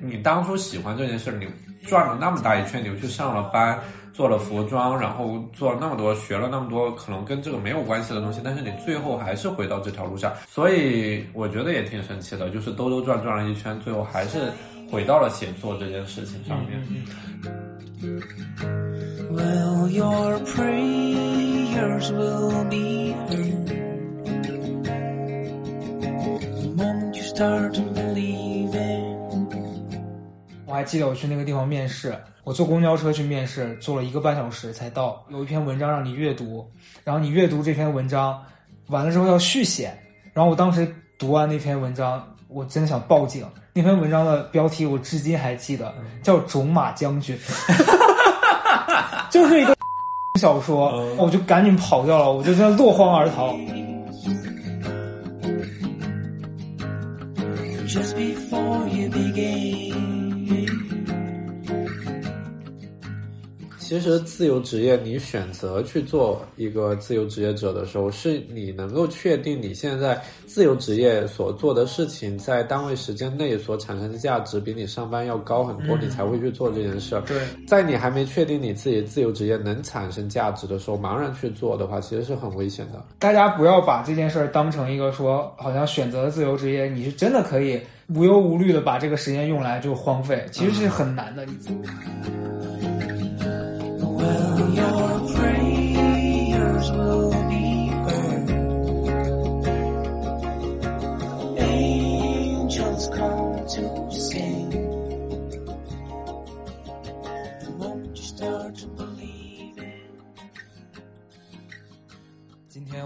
你当初喜欢这件事，你转了那么大一圈，你又去上了班，做了服装，然后做了那么多，学了那么多可能跟这个没有关系的东西，但是你最后还是回到这条路上，所以我觉得也挺神奇的，就是兜兜转转了一圈，最后还是回到了写作这件事情上面。Well, your prayers will be heard. Moment you start to believe it. 我还记得我去那个地方面试，我坐公交车去面试，坐了一个半小时才到。有一篇文章让你阅读，然后你阅读这篇文章，完了之后要续写。然后我当时读完那篇文章，我真的想报警。那篇文章的标题我至今还记得，叫《种马将军》，就是一个 小说，我就赶紧跑掉了，我就这样落荒而逃。Just before you begin. 其实自由职业，你选择去做一个自由职业者的时候，是你能够确定你现在自由职业所做的事情在单位时间内所产生的价值比你上班要高很多，你才会去做这件事儿。对，在你还没确定你自己自由职业能产生价值的时候，茫然去做的话，其实是很危险的。大家不要把这件事儿当成一个说，好像选择了自由职业，你是真的可以无忧无虑的把这个时间用来就荒废，其实是很难的。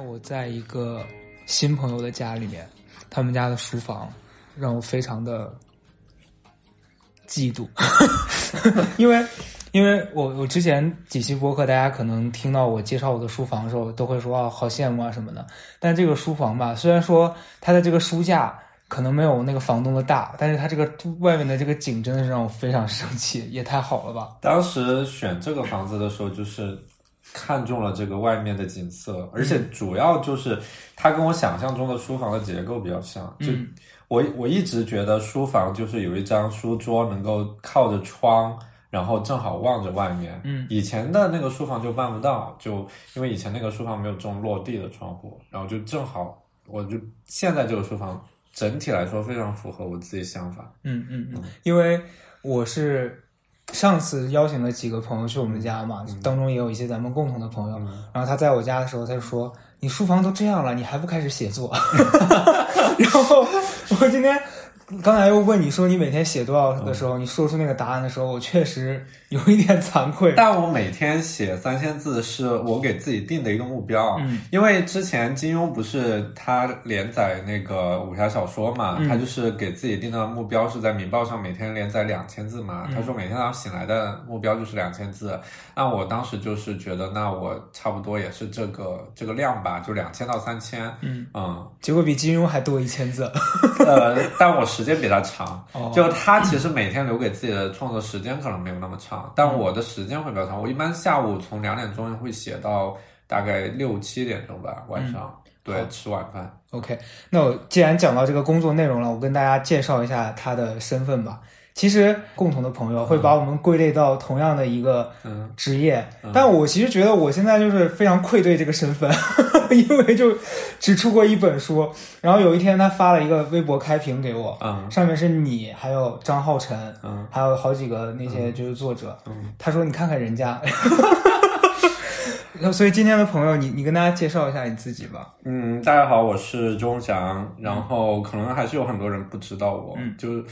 我在一个新朋友的家里面，他们家的书房让我非常的嫉妒，因为因为我我之前几期播客，大家可能听到我介绍我的书房的时候，都会说啊好羡慕啊什么的。但这个书房吧，虽然说它的这个书架可能没有那个房东的大，但是它这个外面的这个景真的是让我非常生气，也太好了吧！当时选这个房子的时候，就是看中了这个外面的景色，而且主要就是它跟我想象中的书房的结构比较像。就嗯我我一直觉得书房就是有一张书桌能够靠着窗，然后正好望着外面。嗯以前的那个书房就办不到，就因为以前那个书房没有这种落地的窗户，然后就正好，我就现在这个书房整体来说非常符合我自己想法。嗯嗯嗯，因为我是上次邀请了几个朋友去我们家嘛，当中也有一些咱们共同的朋友。然后他在我家的时候，他就说：“你书房都这样了，你还不开始写作？” 然后我今天刚才又问你说你每天写多少的时候，你说出那个答案的时候，我确实有一点惭愧。但我每天写三千字是我给自己定的一个目标，嗯。因为之前金庸不是他连载那个武侠小说嘛，嗯。他就是给自己定的目标是在《明报》上每天连载两千字嗯。嘛，他说每天早上醒来的目标就是两千字，那我当时就是觉得，那我差不多也是这个这个量吧，就两千到三千，嗯。嗯，结果比金庸还多一千字。呃，但我时间比他长，哦就他其实每天留给自己的创作时间可能没有那么长，但我的时间会比较长。我一般下午从两点钟会写到大概六七点钟吧，晚上、对吃晚饭。OK，那我既然讲到这个工作内容了，我跟大家介绍一下他的身份吧。其实共同的朋友会把我们归类到同样的一个嗯职业，但我其实觉得我现在就是非常愧对这个身份，因为就只出过一本书。然后有一天他发了一个微博开屏给我，嗯上面是你，还有张浩辰，嗯还有好几个那些就是作者。嗯他说你看看人家。所以今天的朋友，你你跟大家介绍一下你自己吧。嗯，大家好，我是钟祥。然后可能还是有很多人不知道我，嗯就是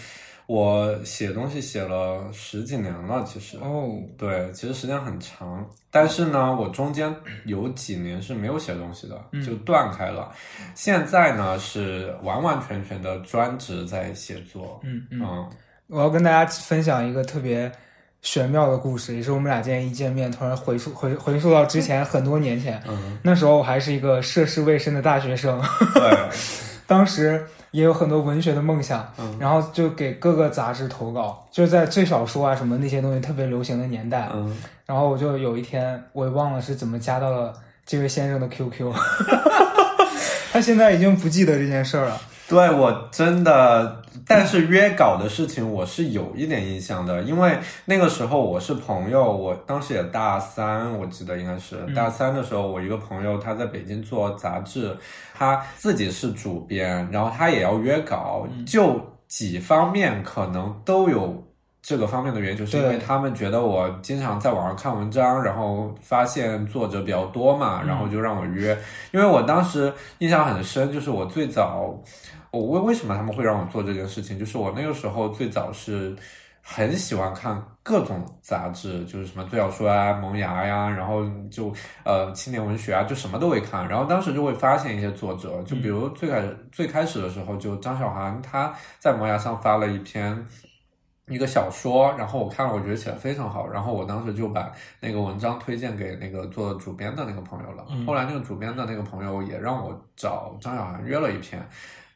我写东西写了十几年了，其实。哦，对，其实时间很长，但是呢，我中间有几年是没有写东西的，就断开了。现在呢是完完全全的专职在写作。嗯嗯。嗯我要跟大家分享一个特别玄妙的故事，也是我们俩今天一见面，突然回溯回回溯到之前很多年前。嗯，那时候我还是一个涉世未深的大学生，对，当时也有很多文学的梦想，嗯然后就给各个杂志投稿，就是在最小说啊什么那些东西特别流行的年代。嗯然后我就有一天，我也忘了是怎么加到了这位先生的 QQ，他 他现在已经不记得这件事儿了。对我真的，但是约稿的事情我是有一点印象的，因为那个时候我是朋友，我当时也大三，我记得应该是大三的时候，我一个朋友他在北京做杂志，他自己是主编，然后他也要约稿，就几方面可能都有。这个方面的原因，就是因为对他们觉得我经常在网上看文章，然后发现作者比较多嘛，然后就让我约。因为我当时印象很深，就是我最早，我为为什么他们会让我做这件事情？就是我那个时候最早是很喜欢看各种杂志，就是什么最小说啊、萌芽呀，然后就呃青年文学啊，就什么都会看。然后当时就会发现一些作者，就比如最开始、最开始的时候，就张小涵他在萌芽上发了一篇。一个小说，然后我看了，我觉得写的非常好，然后我当时就把那个文章推荐给那个做主编的那个朋友了。后来那个主编的那个朋友也让我找张小涵约了一篇，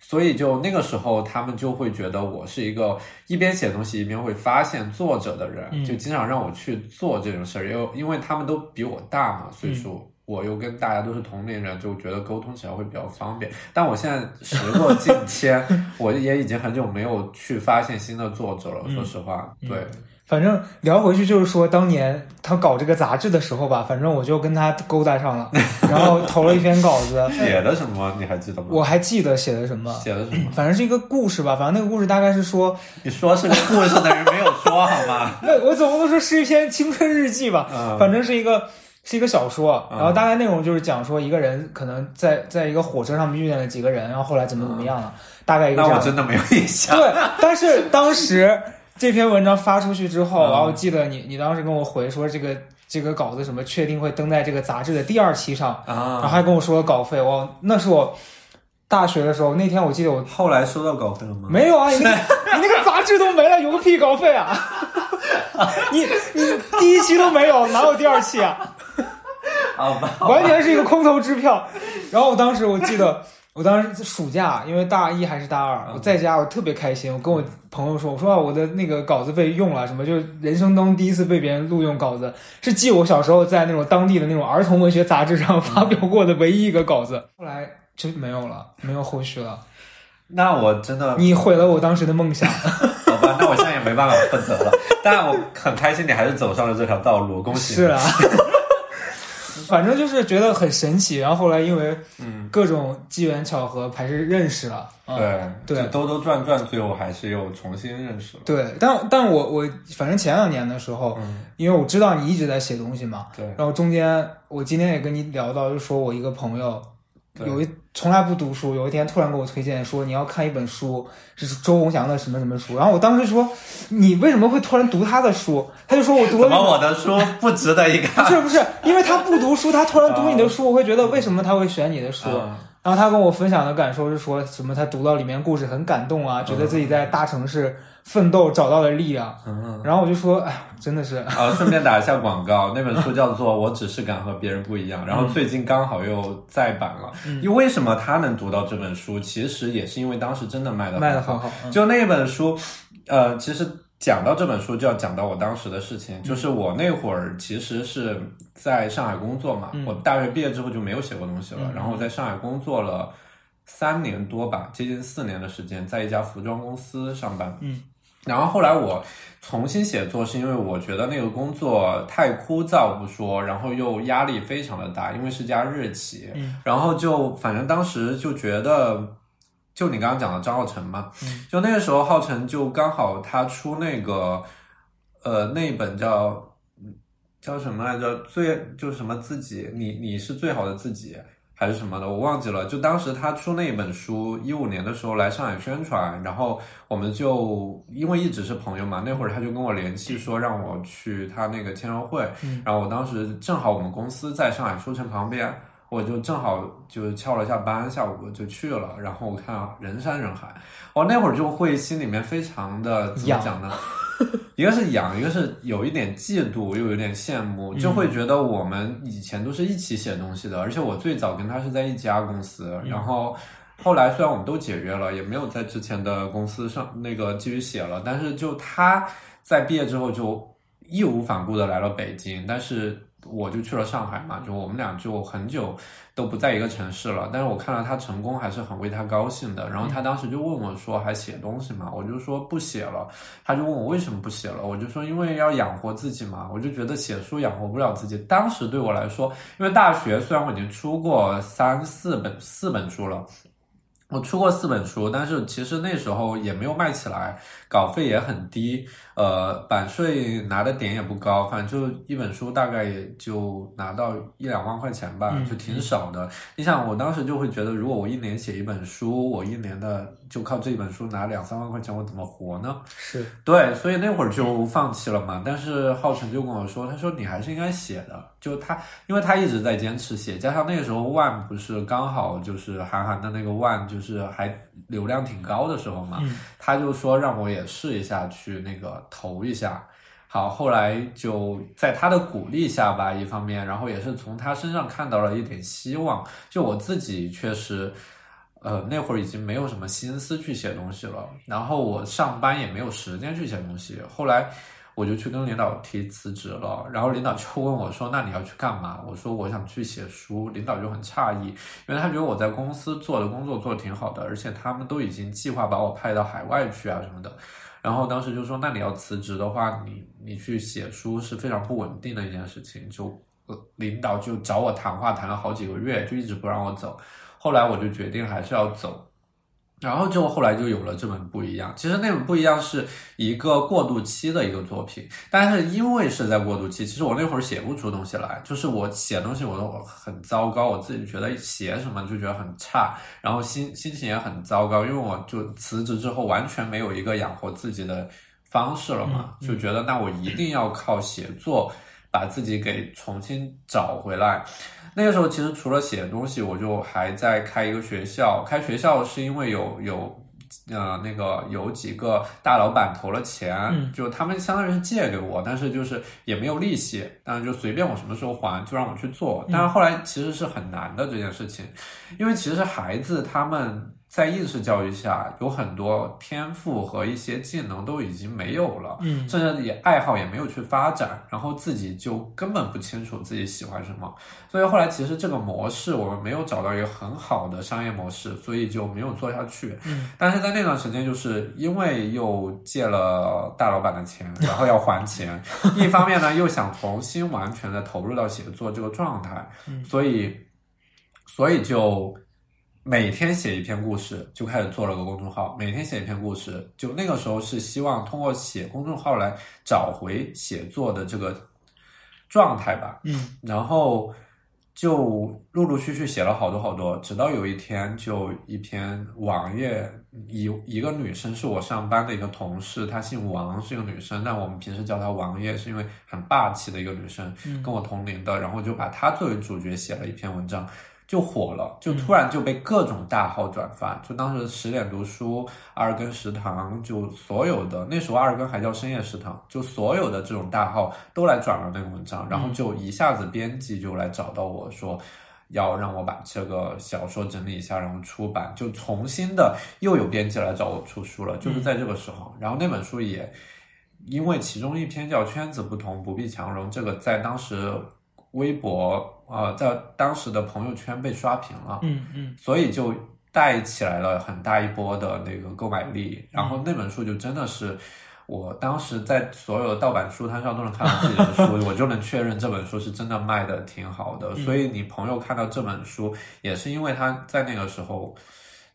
所以就那个时候他们就会觉得我是一个一边写东西一边会发现作者的人，就经常让我去做这种事儿，因为因为他们都比我大嘛，岁数。我又跟大家都是同龄人，就觉得沟通起来会比较方便。但我现在时过境迁，我也已经很久没有去发现新的作者了。说实话，对，反正聊回去就是说，当年他搞这个杂志的时候吧，反正我就跟他勾搭上了，然后投了一篇稿子。写的什么你还记得吗？我还记得写的什么，写的什么？反正是一个故事吧。反正那个故事大概是说，你说是个故事的人没有说好吗？那我总不能说是一篇青春日记吧？嗯反正是一个是一个小说，嗯然后大概内容就是讲说一个人可能在在一个火车上面遇见了几个人，然后后来怎么怎么样了，大概一个那这样。我真的没有印象。对，但是当时这篇文章发出去之后，嗯然后我记得你你当时跟我回说这个这个稿子什么确定会登在这个杂志的第二期上，啊然后啊，还跟我说稿费，我那是我大学的时候，那天我记得我后来收到稿费了吗？没有啊，你那个你那个杂志都没了，有个屁稿费啊！你你第一期都没有，哪有第二期啊？好吧，完全是一个空头支票。然后我当时我记得，我当时暑假，因为大一还是大二，我在家我特别开心，我跟我朋友说，我说啊我的那个稿子被用了，什么就是人生当中第一次被别人录用稿子，是记我小时候在那种当地的那种儿童文学杂志上 发表过的唯一一个稿子，后来就没有了，没有后续了。那我真的你毁了我当时的梦想。好吧，那我现在也没办法负责了。但我很开心，你还是走上了这条道路，恭喜你。是啊，反正就是觉得很神奇。然后后来因为嗯，各种机缘巧合，还是认识了。啊对对兜兜转转，最后还是又重新认识了。对，但但我我反正前两年的时候，嗯，因为我知道你一直在写东西嘛，对，然后中间我今天也跟你聊到，就说我一个朋友对有一从来不读书，有一天突然给我推荐说你要看一本书，是周鸿祥的什么什么书，然后我当时说你为什么会突然读他的书？他就说我读了 怎么我的书不值得一看不？是不是，因为他不读书，他突然读你的书，我会觉得为什么他会选你的书？嗯然后他跟我分享的感受是说什么？他读到里面故事很感动啊，觉得自己在大城市奋斗找到了力量。嗯。然后我就说，哎，真的是，啊，顺便打一下广告，那本书叫做《我只是敢和别人不一样》，然后最近刚好又再版了。因为为什么他能读到这本书，其实也是因为当时真的卖的。卖的很好。嗯就那本书，呃，其实讲到这本书，就要讲到我当时的事情，就是我那会儿其实是在上海工作嘛，嗯我大学毕业之后就没有写过东西了，然后我在上海工作了三年多吧，接近四年的时间，在一家服装公司上班。嗯。然后后来我重新写作，是因为我觉得那个工作太枯燥不说，然后又压力非常的大，因为是家日企，嗯然后就反正当时就觉得，就你刚刚讲的张浩辰嘛，嗯就那个时候浩辰就刚好他出那个，呃，那一本叫叫什么来着？最就是什么自己，你你是最好的自己。还是什么的，我忘记了。就当时他出那一本书，一五年的时候来上海宣传，然后我们就因为一直是朋友嘛，那会儿他就跟我联系说让我去他那个签售会，嗯然后我当时正好我们公司在上海书城旁边，我就正好就翘了下班，下午就去了，然后我看啊人山人海，我那会儿就会心里面非常的怎么讲呢？一个是痒，一个是有一点嫉妒，又有点羡慕，就会觉得我们以前都是一起写东西的，而且我最早跟他是在一家公司，然后后来虽然我们都解约了，也没有在之前的公司上那个继续写了，但是就他在毕业之后就义无反顾的来了北京，但是我就去了上海嘛，就我们俩就很久都不在一个城市了。但是我看到他成功，还是很为他高兴的。然后他当时就问我说：“还写东西吗？”我就说不写了。他就问我为什么不写了，我就说因为要养活自己嘛。我就觉得写书养活不了自己。当时对我来说，因为大学虽然我已经出过三四本四本书了。我出过四本书，但是其实那时候也没有卖起来，稿费也很低，呃，版税拿的点也不高，反正就一本书大概也就拿到一两万块钱吧，就挺少的。你想，我当时就会觉得，如果我一年写一本书，我一年的就靠这一本书拿两三万块钱，我怎么活呢？是对，所以那会儿就放弃了嘛。但是浩辰就跟我说，他说你还是应该写的，就他，因为他一直在坚持写，加上那个时候万不是刚好就是韩寒的那个万，就是还流量挺高的时候嘛，他就说让我也试一下去那个投一下。好，后来就在他的鼓励下吧，一方面，然后也是从他身上看到了一点希望。就我自己确实。呃，那会儿已经没有什么心思去写东西了，然后我上班也没有时间去写东西。后来我就去跟领导提辞职了，然后领导就问我说：“那你要去干嘛？”我说：“我想去写书。”领导就很诧异，因为他觉得我在公司做的工作做的挺好的，而且他们都已经计划把我派到海外去啊什么的。然后当时就说：“那你要辞职的话，你你去写书是非常不稳定的一件事情。”就呃领导就找我谈话谈了好几个月，就一直不让我走。后来我就决定还是要走，然后就后来就有了这本不一样。其实那本不一样是一个过渡期的一个作品，但是因为是在过渡期，其实我那会儿写不出东西来，就是我写东西我都很糟糕，我自己觉得写什么就觉得很差，然后心心情也很糟糕，因为我就辞职之后完全没有一个养活自己的方式了嘛，就觉得那我一定要靠写作把自己给重新找回来。那个时候其实除了写东西，我就还在开一个学校。开学校是因为有有，呃，那个有几个大老板投了钱，就他们相当于是借给我，但是就是也没有利息，但是就随便我什么时候还，就让我去做。但是后来其实是很难的这件事情，因为其实孩子他们。在应试教育下，有很多天赋和一些技能都已经没有了，嗯，甚至也爱好也没有去发展，然后自己就根本不清楚自己喜欢什么，所以后来其实这个模式我们没有找到一个很好的商业模式，所以就没有做下去。嗯，但是在那段时间，就是因为又借了大老板的钱，然后要还钱，一方面呢又想重新完全的投入到写作这个状态，嗯所以，所以就。每天写一篇故事，就开始做了个公众号。每天写一篇故事，就那个时候是希望通过写公众号来找回写作的这个状态吧。嗯，然后就陆陆续续写了好多好多，直到有一天，就一篇网页，一一个女生是我上班的一个同事，她姓王，是一个女生，但我们平时叫她王爷，是因为很霸气的一个女生，跟我同龄的，然后就把她作为主角写了一篇文章。就火了，就突然就被各种大号转发，就当时十点读书、二更食堂，就所有的那时候二更还叫深夜食堂，就所有的这种大号都来转了那个文章，然后就一下子编辑就来找到我说，要让我把这个小说整理一下，然后出版，就重新的又有编辑来找我出书了，就是在这个时候，然后那本书也因为其中一篇叫圈子不同不必强融，这个在当时微博。呃，在当时的朋友圈被刷屏了，嗯嗯，所以就带起来了很大一波的那个购买力。然后那本书就真的是，我当时在所有的盗版书摊上都能看到自己的书，我就能确认这本书是真的卖的挺好的。所以你朋友看到这本书，也是因为他在那个时候，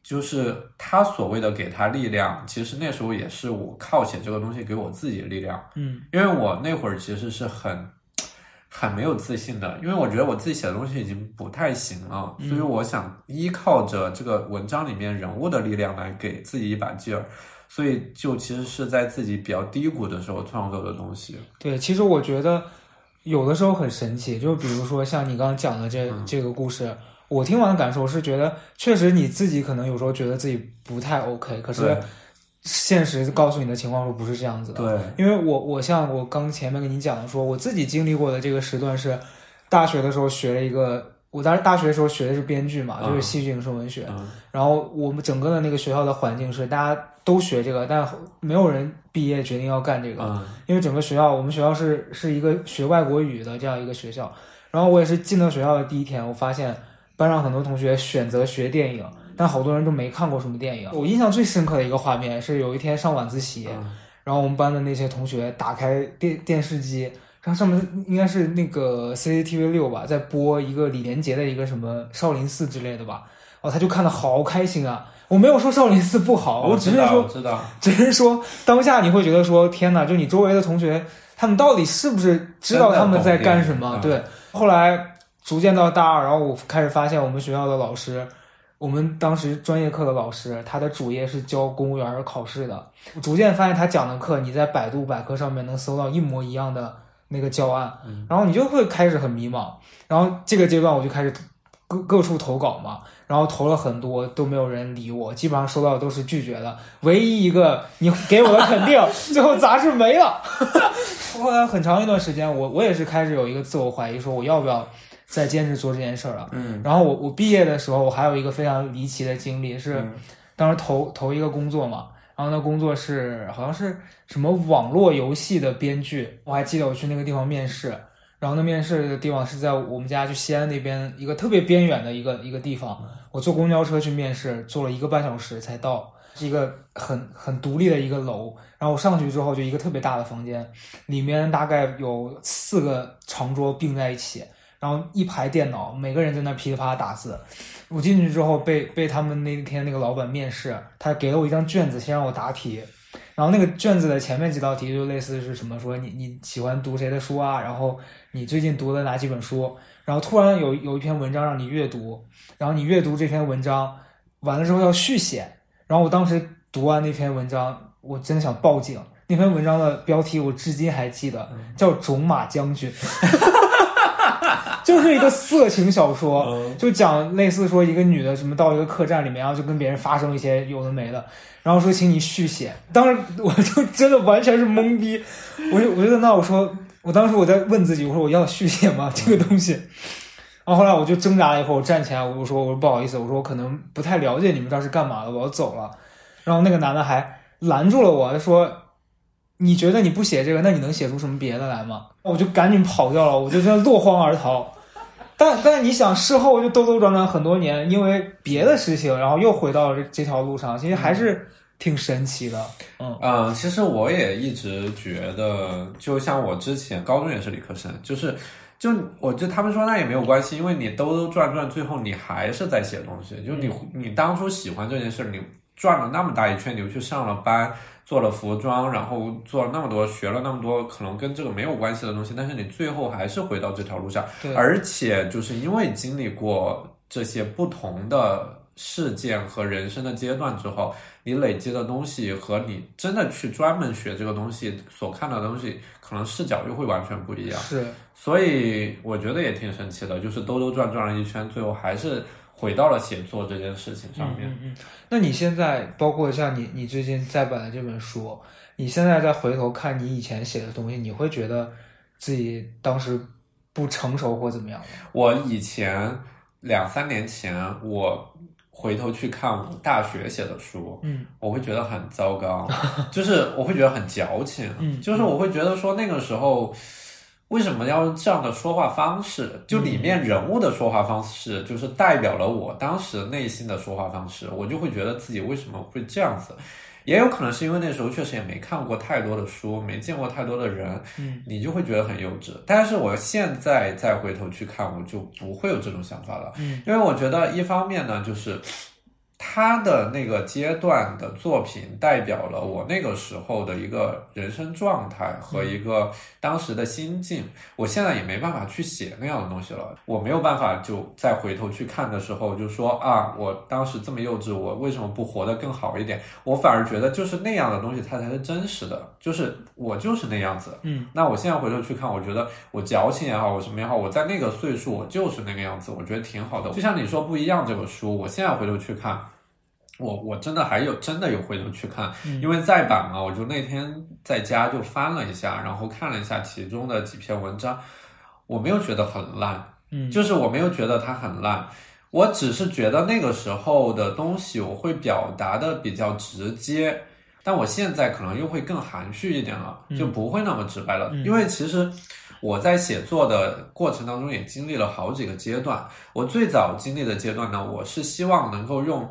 就是他所谓的给他力量，其实那时候也是我靠写这个东西给我自己的力量。嗯，因为我那会儿其实是很。很没有自信的，因为我觉得我自己写的东西已经不太行了，所以我想依靠着这个文章里面人物的力量来给自己一把劲儿，所以就其实是在自己比较低谷的时候创作的东西。对，其实我觉得有的时候很神奇，就比如说像你刚刚讲的这、这个故事，我听完的感受是觉得，确实你自己可能有时候觉得自己不太 OK，可是对现实告诉你的情况说不是这样子的。对，因为我我像我刚前面跟你讲的说，我自己经历过的这个时段是，大学的时候学了一个我当时大学的时候学的是编剧嘛，嗯就是戏剧影视文学。嗯然后我们整个的那个学校的环境是大家都学这个，但没有人毕业决定要干这个，嗯因为整个学校我们学校是是一个学外国语的这样一个学校。然后我也是进到学校的第一天，我发现班上很多同学选择学电影，但好多人都没看过什么电影。我印象最深刻的一个画面是有一天上晚自习，嗯然后我们班的那些同学打开电电视机，然后上面应该是那个 CCTV 六吧，在播一个李连杰的一个什么少林寺之类的吧，哦，他就看的好开心啊！我没有说少林寺不好，我只是说知道，只是说当下你会觉得说天哪，就你周围的同学，他们到底是不是知道他们在干什么？对，后来逐渐到大二，然后我开始发现我们学校的老师，我们当时专业课的老师，他的主业是教公务员考试的。我逐渐发现他讲的课，你在百度百科上面能搜到一模一样的那个教案，然后你就会开始很迷茫。然后这个阶段我就开始各各处投稿嘛，然后投了很多都没有人理我，基本上收到的都是拒绝的。唯一一个你给我的肯定，最后杂志没了。后来很长一段时间，我我也是开始有一个自我怀疑，说我要不要再坚持做这件事儿了。嗯。然后我我毕业的时候，我还有一个非常离奇的经历是，嗯。当时投投一个工作嘛，然后那工作是好像是什么网络游戏的编剧，我还记得我去那个地方面试，然后那面试的地方是在我们家就西安那边一个特别边远的一个一个地方，我坐公交车去面试，坐了一个半小时才到，是一个很很独立的一个楼，然后我上去之后就一个特别大的房间，里面大概有四个长桌并在一起，然后一排电脑，每个人在那噼里啪啦打字。我进去之后被被他们那天那个老板面试，他给了我一张卷子，先让我答题。然后那个卷子的前面几道题就类似是什么说你你喜欢读谁的书啊，然后你最近读了哪几本书，然后突然有有一篇文章让你阅读，然后你阅读这篇文章完了之后要续写，然后我当时读完那篇文章，我真的想报警。那篇文章的标题我至今还记得，叫《种马将军》，就是一个色情小说，嗯就讲类似说一个女的什么到一个客栈里面，然后就跟别人发生一些有的没的，然后说请你续写。当时我就真的完全是懵逼，我就我就在那我说，我当时我在问自己，我说我要续写吗？这个东西。然后后来我就挣扎了一会儿，我站起来，我说我说不好意思，我说我可能不太了解你们这儿是干嘛的，我要走了。然后那个男的还拦住了我，他说：“你觉得你不写这个，那你能写出什么别的来吗？”我就赶紧跑掉了，我就这样落荒而逃。但但你想，事后就兜兜转转很多年，因为别的事情，然后又回到了这这条路上，其实还是挺神奇的。嗯嗯，其实我也一直觉得，就像我之前高中也是理科生，就是，就我就他们说那也没有关系，因为你兜兜转转，最后你还是在写东西。就你你当初喜欢这件事，你转了那么大一圈，你又去上了班，做了服装，然后做了那么多，学了那么多可能跟这个没有关系的东西，但是你最后还是回到这条路上，对而且就是因为经历过这些不同的事件和人生的阶段之后，你累积的东西和你真的去专门学这个东西所看到的东西，可能视角又会完全不一样。是，所以我觉得也挺神奇的，就是兜兜转转了一圈，最后还是回到了写作这件事情上面。嗯嗯。那你现在包括像你你最近再版的这本书，你现在再回头看你以前写的东西，你会觉得自己当时不成熟或怎么样吗？我以前两三年前，我回头去看我大学写的书，嗯我会觉得很糟糕，就是我会觉得很矫情，嗯就是我会觉得说那个时候为什么要用这样的说话方式？就里面人物的说话方式，就是代表了我当时内心的说话方式，我就会觉得自己为什么会这样子。也有可能是因为那时候确实也没看过太多的书，没见过太多的人，嗯你就会觉得很幼稚。但是我现在再回头去看，我就不会有这种想法了，嗯因为我觉得一方面呢，就是他的那个阶段的作品代表了我那个时候的一个人生状态和一个当时的心境。我现在也没办法去写那样的东西了，我没有办法就再回头去看的时候就说啊，我当时这么幼稚，我为什么不活得更好一点？我反而觉得就是那样的东西，它才是真实的，就是我就是那样子。嗯那我现在回头去看，我觉得我矫情也好，我什么也好，我在那个岁数我就是那个样子，我觉得挺好的。就像你说不一样这本书，我现在回头去看，我我真的还有真的有回头去看，嗯因为再版嘛，我就那天在家就翻了一下，然后看了一下其中的几篇文章，我没有觉得很烂。嗯就是我没有觉得它很烂，我只是觉得那个时候的东西我会表达的比较直接，但我现在可能又会更含蓄一点了，就不会那么直白了。因为其实我在写作的过程当中也经历了好几个阶段。我最早经历的阶段呢，我是希望能够用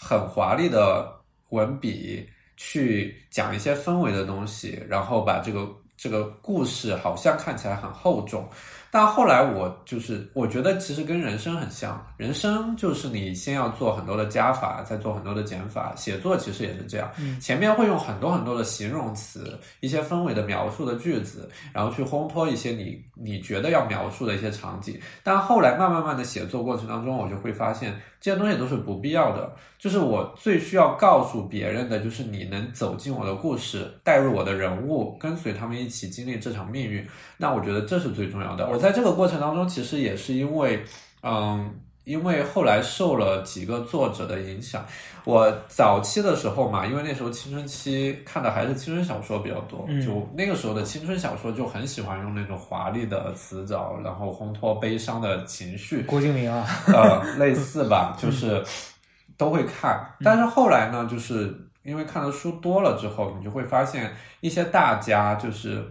很华丽的文笔去讲一些氛围的东西，然后把这个这个故事好像看起来很厚重。但后来我就是，我觉得其实跟人生很像，人生就是你先要做很多的加法，再做很多的减法。写作其实也是这样，前面会用很多很多的形容词，一些氛围的描述的句子，然后去烘托一些你你觉得要描述的一些场景。但后来慢慢慢的写作过程当中，我就会发现这些东西都是不必要的。就是我最需要告诉别人的，就是你能走进我的故事，带入我的人物，跟随他们一起经历这场命运。那我觉得这是最重要的。我在这个过程当中，其实也是因为，嗯，因为后来受了几个作者的影响。我早期的时候嘛，因为那时候青春期看的还是青春小说比较多，就那个时候的青春小说就很喜欢用那种华丽的词藻，然后烘托悲伤的情绪。郭敬明啊，呃，类似吧，就是都会看。但是后来呢，就是因为看的书多了之后，你就会发现一些大家就是。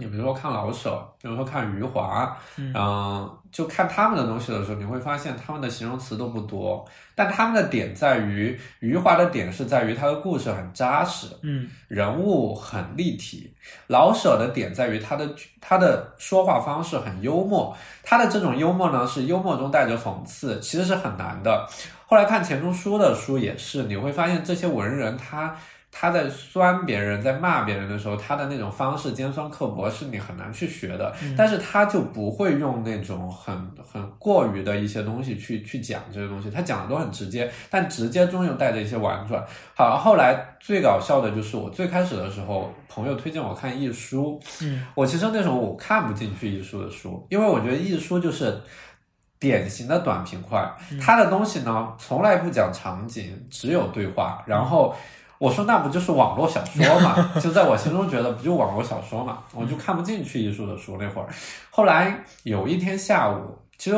你比如说看老舍，比如说看余华，嗯、就看他们的东西的时候，你会发现他们的形容词都不多，但他们的点在于，余华的点是在于他的故事很扎实，嗯人物很立体。老舍的点在于他的他的说话方式很幽默，他的这种幽默呢是幽默中带着讽刺，其实是很难的。后来看钱钟书的书也是，你会发现这些文人他。他在酸别人、在骂别人的时候，他的那种方式尖酸刻薄是你很难去学的，但是他就不会用那种很很过于的一些东西去去讲这些东西，他讲的都很直接，但直接中又带着一些婉转。好，后来最搞笑的就是我最开始的时候，朋友推荐我看易书，嗯，我其实那时候我看不进去易书的书，因为我觉得易书就是。典型的短平快，他的东西呢从来不讲场景，只有对话。然后我说那不就是网络小说嘛？就在我心中觉得不就网络小说嘛？我就看不进去艺术的书那会儿。后来有一天下午，其实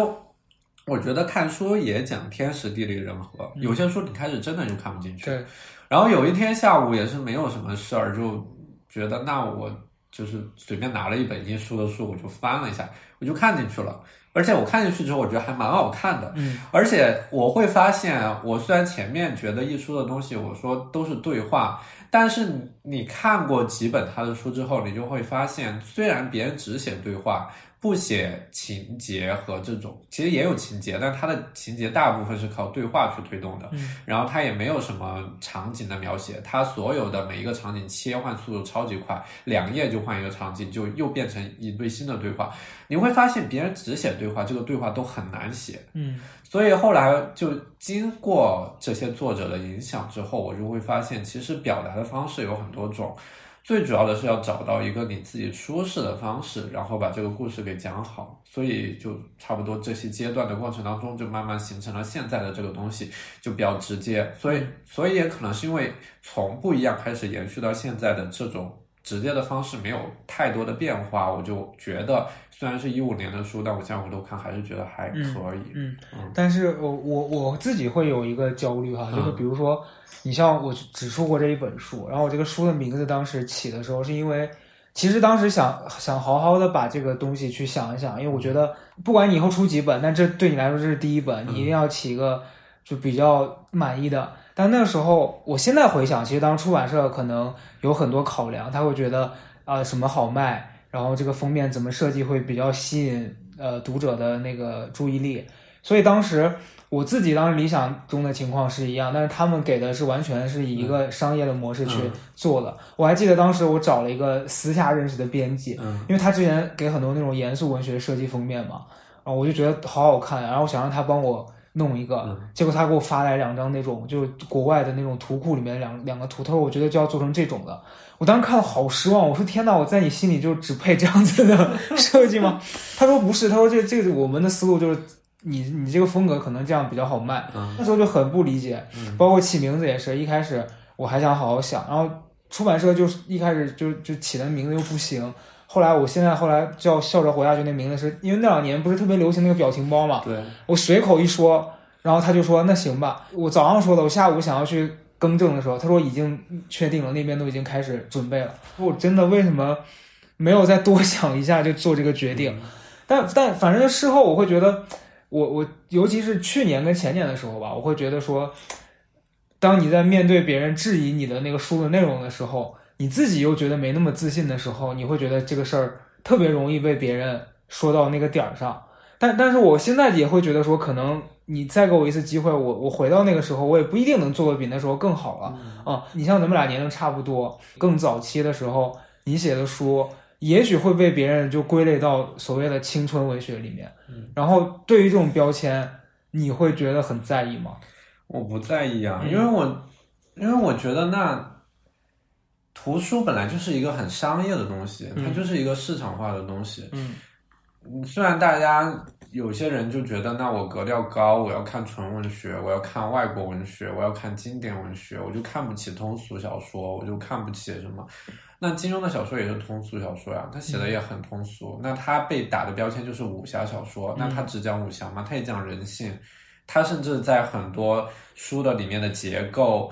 我觉得看书也讲天时地利人和，有些书你开始真的就看不进去。对，然后有一天下午也是没有什么事儿，就觉得那我就是随便拿了一本艺术的书，我就翻了一下，我就看进去了。而且我看进去之后，我觉得还蛮好看的。嗯，而且我会发现，我虽然前面觉得一书的东西，我说都是对话，但是你你看过几本他的书之后，你就会发现，虽然别人只写对话，不写情节和这种，其实也有情节，但它的情节大部分是靠对话去推动的。嗯，然后它也没有什么场景的描写，它所有的每一个场景切换速度超级快，两页就换一个场景，就又变成一对新的对话。你会发现，别人只写对话，这个对话都很难写。嗯所以后来就经过这些作者的影响之后，我就会发现，其实表达的方式有很多种，最主要的是要找到一个你自己舒适的方式，然后把这个故事给讲好。所以就差不多这些阶段的过程当中，就慢慢形成了现在的这个东西，就比较直接。所以，所以也可能是因为从不一样开始延续到现在的这种。直接的方式没有太多的变化，我就觉得虽然是一五年的书，但我现在回头看还是觉得还可以。嗯嗯，但是我我我自己会有一个焦虑哈，就是嗯比如说，你像我只出过这一本书，然后我这个书的名字当时起的时候，是因为其实当时想想好好的把这个东西去想一想，因为我觉得不管你以后出几本，但这对你来说这是第一本，你一定要起一个就比较满意的。但那个时候，我现在回想，其实当时出版社可能有很多考量，他会觉得啊、呃什么好卖，然后这个封面怎么设计会比较吸引呃读者的那个注意力，所以当时我自己当时理想中的情况是一样，但是他们给的是完全是以一个商业的模式去嗯。做的。我还记得当时我找了一个私下认识的编辑，嗯。因为他之前给很多那种严肃文学设计封面嘛，然后我就觉得好好看，然后我想让他帮我弄一个，嗯。结果他给我发来两张那种就是国外的那种图库里面两两个图，他说我觉得就要做成这种的，我当时看了好失望，我说天呐，我在你心里就只配这样子的 设计吗？他说不是，他说这这个我们的思路就是你你这个风格可能这样比较好卖，嗯。那时候就很不理解，嗯。包括起名字也是一开始我还想好好想，然后出版社就是一开始就就起的名字又不行，后来我现在后来叫笑着活下去那名字是因为那两年不是特别流行那个表情包嘛，对，我随口一说，然后他就说那行吧。我早上说的，我下午想要去更正的时候，他说已经确定了，那边都已经开始准备了。我真的为什么没有再多想一下就做这个决定？但但反正事后我会觉得，我我尤其是去年跟前年的时候吧，我会觉得说，当你在面对别人质疑你的那个书的内容的时候，你自己又觉得没那么自信的时候，你会觉得这个事儿特别容易被别人说到那个点儿上。但但是我现在也会觉得说，可能你再给我一次机会，我我回到那个时候，我也不一定能做的比那时候更好了啊、你像咱们俩年龄差不多，更早期的时候，你写的书也许会被别人就归类到所谓的青春文学里面。然后对于这种标签，你会觉得很在意吗？我不在意啊，嗯因为我因为我觉得那图书本来就是一个很商业的东西，它就是一个市场化的东西。嗯嗯，虽然大家有些人就觉得，那我格调高，我要看纯文学，我要看外国文学，我要看经典文学，我就看不起通俗小说，我就看不起什么。那金庸的小说也是通俗小说呀，他写的也很通俗。那他被打的标签就是武侠小说，那他只讲武侠吗？他也讲人性。他甚至在很多书的里面的结构，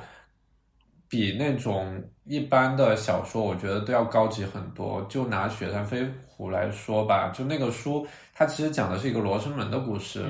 比那种一般的小说，我觉得都要高级很多。就拿《雪山飞狐》来说吧，就那个书，它其实讲的是一个罗生门的故事。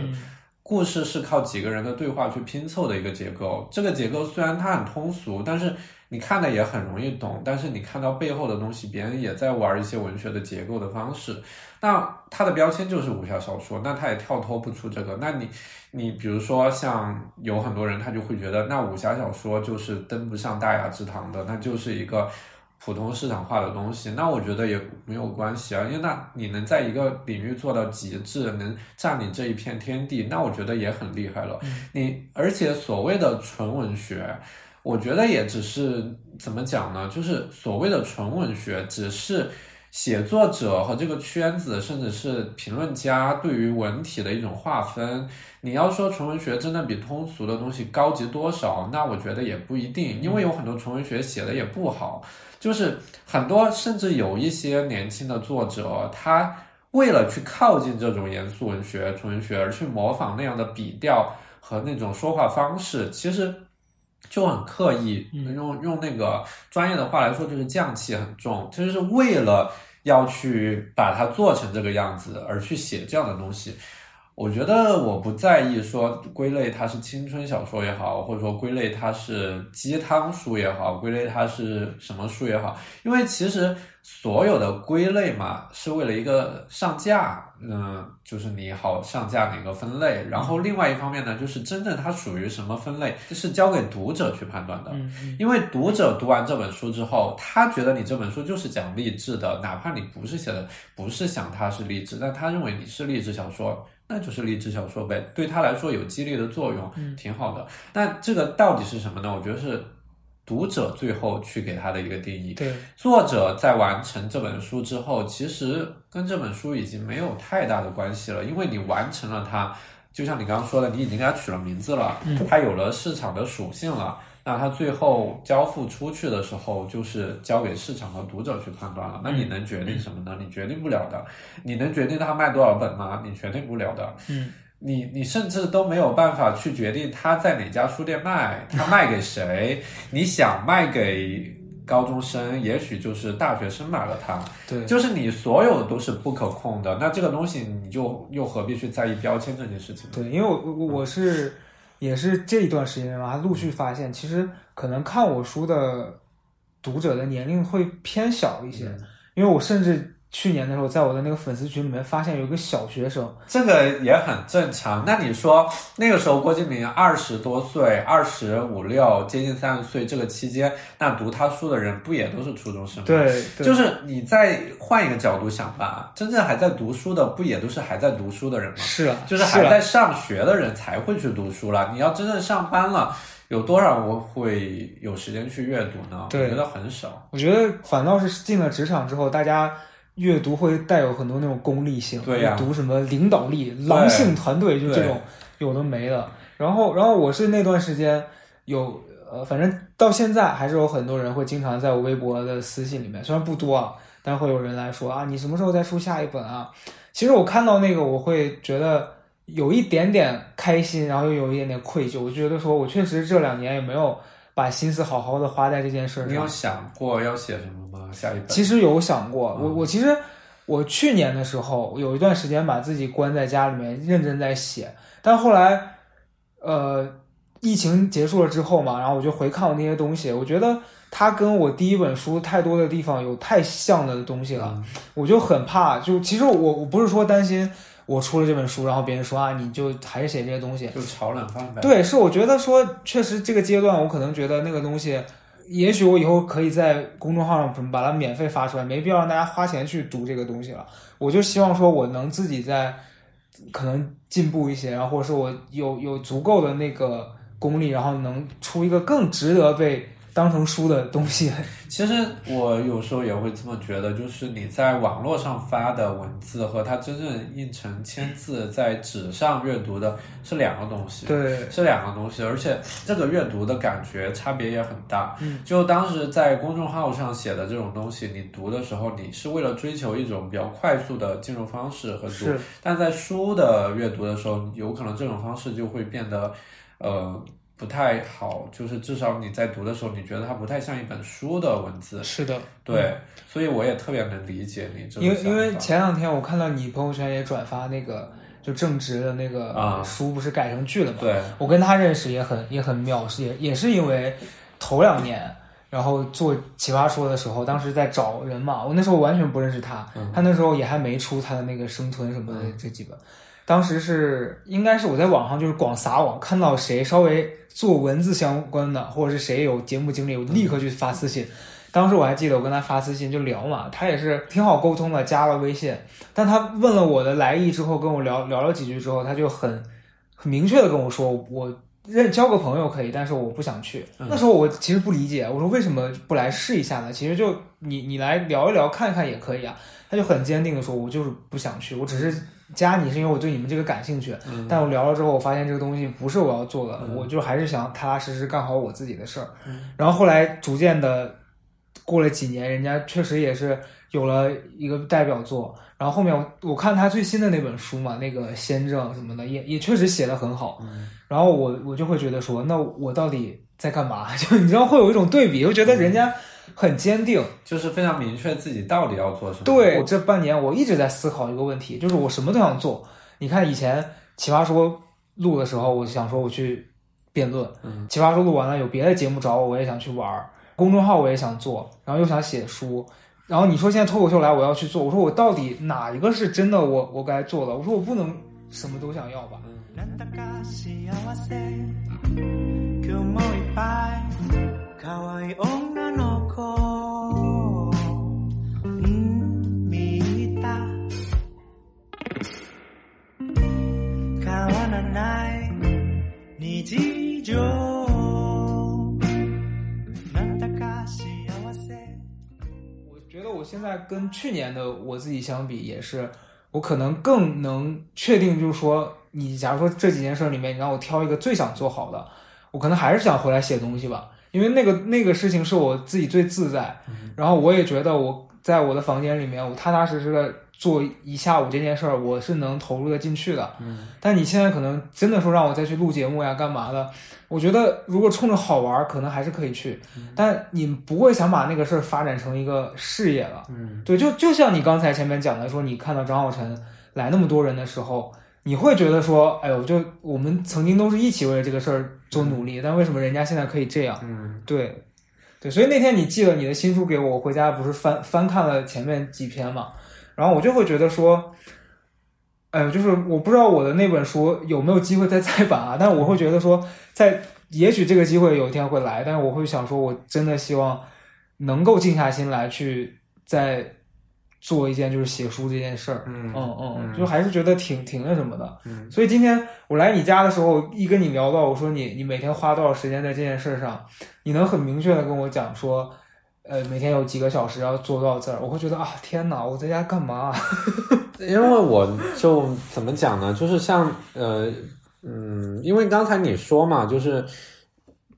故事是靠几个人的对话去拼凑的一个结构。这个结构虽然它很通俗，但是你看的也很容易懂。但是你看到背后的东西，别人也在玩一些文学的结构的方式。那它的标签就是武侠小说，那它也跳脱不出这个。那你你比如说像有很多人，他就会觉得那武侠小说就是登不上大雅之堂的，那就是一个。普通市场化的东西，那我觉得也没有关系啊，因为那你能在一个领域做到极致，能占领这一片天地，那我觉得也很厉害了。你而且所谓的纯文学，我觉得也只是怎么讲呢？就是所谓的纯文学，只是写作者和这个圈子，甚至是评论家对于文体的一种划分。你要说纯文学真的比通俗的东西高级多少，那我觉得也不一定，因为有很多纯文学写的也不好。就是很多，甚至有一些年轻的作者，他为了去靠近这种严肃文学、纯文学，而去模仿那样的笔调和那种说话方式，其实就很刻意。用用那个专业的话来说，就是匠气很重，其实是为了要去把它做成这个样子而去写这样的东西。我觉得我不在意说归类它是青春小说也好，或者说归类它是鸡汤书也好，归类它是什么书也好，因为其实所有的归类嘛，是为了一个上架，嗯，就是你好上架哪个分类，然后另外一方面呢，就是真正它属于什么分类，这是交给读者去判断的。嗯因为读者读完这本书之后，他觉得你这本书就是讲励志的，哪怕你不是写的，不是想它是励志，但他认为你是励志小说，那就是励志小说呗，对他来说有激励的作用，挺好的。那这个到底是什么呢？我觉得是读者最后去给他的一个定义。对，作者在完成这本书之后，其实跟这本书已经没有太大的关系了，因为你完成了它，就像你刚刚说的，你已经给它取了名字了，它有了市场的属性了。那它最后交付出去的时候，就是交给市场和读者去判断了。那你能决定什么呢？你决定不了的。你能决定它卖多少本吗？你决定不了的。嗯，你你甚至都没有办法去决定它在哪家书店卖，它卖给谁。你想卖给高中生，也许就是大学生买了它。对，就是你所有都是不可控的。那这个东西，你就又何必去在意标签这件事情呢？对，因为我我我是也是这一段时间吧，陆续发现，其实可能看我书的读者的年龄会偏小一些，因为我甚至去年的时候，在我的那个粉丝群里面发现有一个小学生，这个也很正常。那你说那个时候郭敬明二十多岁，二十五六，接近三十岁这个期间，那读他书的人不也都是初中生吗？，对，对就是你再换一个角度想吧，真正还在读书的，不也都是还在读书的人吗？是啊，就是还啊在上学的人才会去读书了。你要真正上班了，有多少人会有时间去阅读呢？对我觉得很少。我觉得反倒是进了职场之后，大家阅读会带有很多那种功利性，对呀读什么领导力、狼性团队，就这种有的没的。然后，然后我是那段时间有呃，反正到现在还是有很多人会经常在我微博的私信里面，虽然不多啊，但是会有人来说啊，你什么时候再出下一本啊？其实我看到那个，我会觉得有一点点开心，然后又有一点点愧疚。我觉得说我确实这两年也没有把心思好好的花在这件事上你有。想过要写什么吗？下一本？其实有想过，我嗯我其实我去年的时候有一段时间把自己关在家里面认真在写，但后来呃疫情结束了之后嘛，然后我就回看我那些东西，我觉得它跟我第一本书太多的地方有太像的东西了，嗯我就很怕。就其实我我不是说担心我出了这本书，然后别人说啊你就还是写这些东西，就炒冷饭呗。，对，是我觉得说，确实这个阶段，我可能觉得那个东西，也许我以后可以在公众号上把它免费发出来，没必要让大家花钱去读这个东西了。我就希望说我能自己在可能进步一些，然后或者是我有有足够的那个功力，然后能出一个更值得被当成书的东西。其实我有时候也会这么觉得，就是你在网络上发的文字和它真正印成签字在纸上阅读的是两个东西。对，是两个东西，而且这个阅读的感觉差别也很大。嗯，就当时在公众号上写的这种东西，你读的时候，你是为了追求一种比较快速的进入方式和读，但在书的阅读的时候，有可能这种方式就会变得，呃，不太好。就是至少你在读的时候，你觉得它不太像一本书的文字。是的，对，所以我也特别能理解你这因为因为前两天我看到你朋友圈也转发那个就正直的那个啊书，不是改成剧了吗？对，我跟他认识也很也很妙，是也也是因为头两年，然后做奇葩说的时候，当时在找人嘛，我那时候完全不认识他，嗯他那时候也还没出他的那个生存什么的这几本，当时是应该是我在网上就是广撒网，看到谁稍微做文字相关的，或者是谁有节目经历，我立刻去发私信。当时我还记得我跟他发私信就聊嘛，他也是挺好沟通的，加了微信。但他问了我的来意之后，跟我聊聊了几句之后，他就很很明确的跟我说，我认交个朋友可以，但是我不想去。那时候我其实不理解，我说为什么不来试一下呢？其实就你你来聊一聊看看也可以啊。他就很坚定的说，我就是不想去，我只是加你是因为我对你们这个感兴趣。嗯但我聊了之后，我发现这个东西不是我要做的，我就还是想踏踏实实干好我自己的事儿。然后后来逐渐的过了几年，人家确实也是有了一个代表作。然后后面我我看他最新的那本书嘛，那个先正什么的，也也确实写的很好。然后我我就会觉得说，那我到底在干嘛？就你知道会有一种对比，就觉得人家很坚定。就是非常明确自己到底要做什么。对，我这半年我一直在思考一个问题，就是我什么都想做。你看以前奇葩说录的时候，我就想说我去辩论，嗯奇葩说录完了有别的节目找我，我也想去玩儿，公众号我也想做，然后又想写书。然后你说现在脱口秀来我要去做，我说我到底哪一个是真的我我该做的？我说我不能什么都想要吧。なんだか幸せ今日もいっぱい可愛い女の子うん見た変わらない日常なんだか幸せ我觉得我现在跟去年的我自己相比，也是我可能更能确定，就是说，你假如说这几件事里面，你让我挑一个最想做好的，我可能还是想回来写东西吧， 因为那个那个事情是我自己最自在，然后我也觉得我在我的房间里面，我踏踏实实的做一下午这件事儿，我是能投入的进去的。嗯，但你现在可能真的说让我再去录节目呀，干嘛的？我觉得如果冲着好玩儿，可能还是可以去，但你不会想把那个事儿发展成一个事业了。嗯，对，就就像你刚才前面讲的，说你看到张浩晨来那么多人的时候，你会觉得说，哎呦，就我们曾经都是一起为了这个事儿做努力，但为什么人家现在可以这样？嗯，对，对，所以那天你寄了你的新书给我，我回家不是翻翻看了前面几篇嘛，然后我就会觉得说，哎呦，就是我不知道我的那本书有没有机会再 再版啊，但是我会觉得说，在也许这个机会有一天会来，但是我会想说，我真的希望能够静下心来去再做一件就是写书这件事儿。嗯嗯就还是觉得挺挺那什么的。嗯所以今天我来你家的时候，一跟你聊到，我说你你每天花多少时间在这件事上，你能很明确的跟我讲说，呃，每天有几个小时要做多少字儿，我会觉得啊，天哪，我在家干嘛？因为我就怎么讲呢？就是像呃嗯，因为刚才你说嘛，就是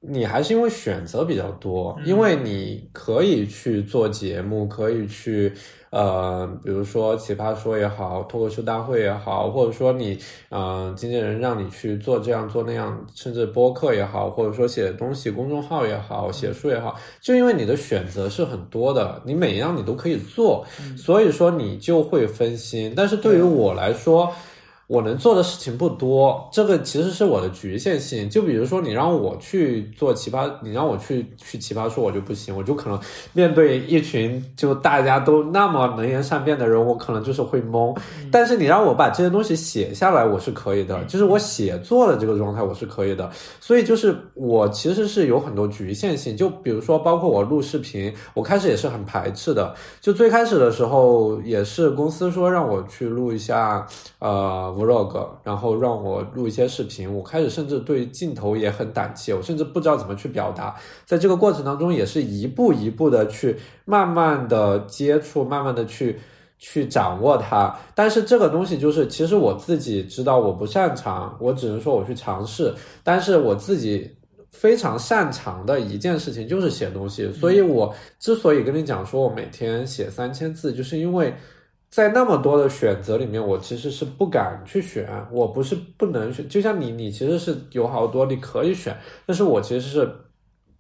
你还是因为选择比较多，嗯因为你可以去做节目，可以去呃，比如说奇葩说也好，脱口秀大会也好，或者说你呃经纪人让你去做这样做那样，甚至播客也好，或者说写东西公众号也好，写书也好，就因为你的选择是很多的，你每一样你都可以做，所以说你就会分心。但是对于我来说，我能做的事情不多，这个其实是我的局限性。就比如说，你让我去做奇葩，你让我去去奇葩说，我就不行，我就可能面对一群就大家都那么能言善辩的人，我可能就是会懵。但是你让我把这些东西写下来，我是可以的，就是我写作的这个状态，我是可以的。所以就是我其实是有很多局限性，就比如说，包括我录视频，我开始也是很排斥的。就最开始的时候，也是公司说让我去录一下呃 vlog，然后让我录一些视频。我开始甚至对镜头也很胆怯，我甚至不知道怎么去表达。在这个过程当中，也是一步一步的去慢慢的接触，慢慢的去。去掌握它，但是这个东西就是，其实我自己知道我不擅长，我只能说我去尝试。但是我自己非常擅长的一件事情就是写东西，所以我之所以跟你讲说我每天写三千字，就是因为在那么多的选择里面，我其实是不敢去选，我不是不能选，就像你，你其实是有好多你可以选，但是我其实是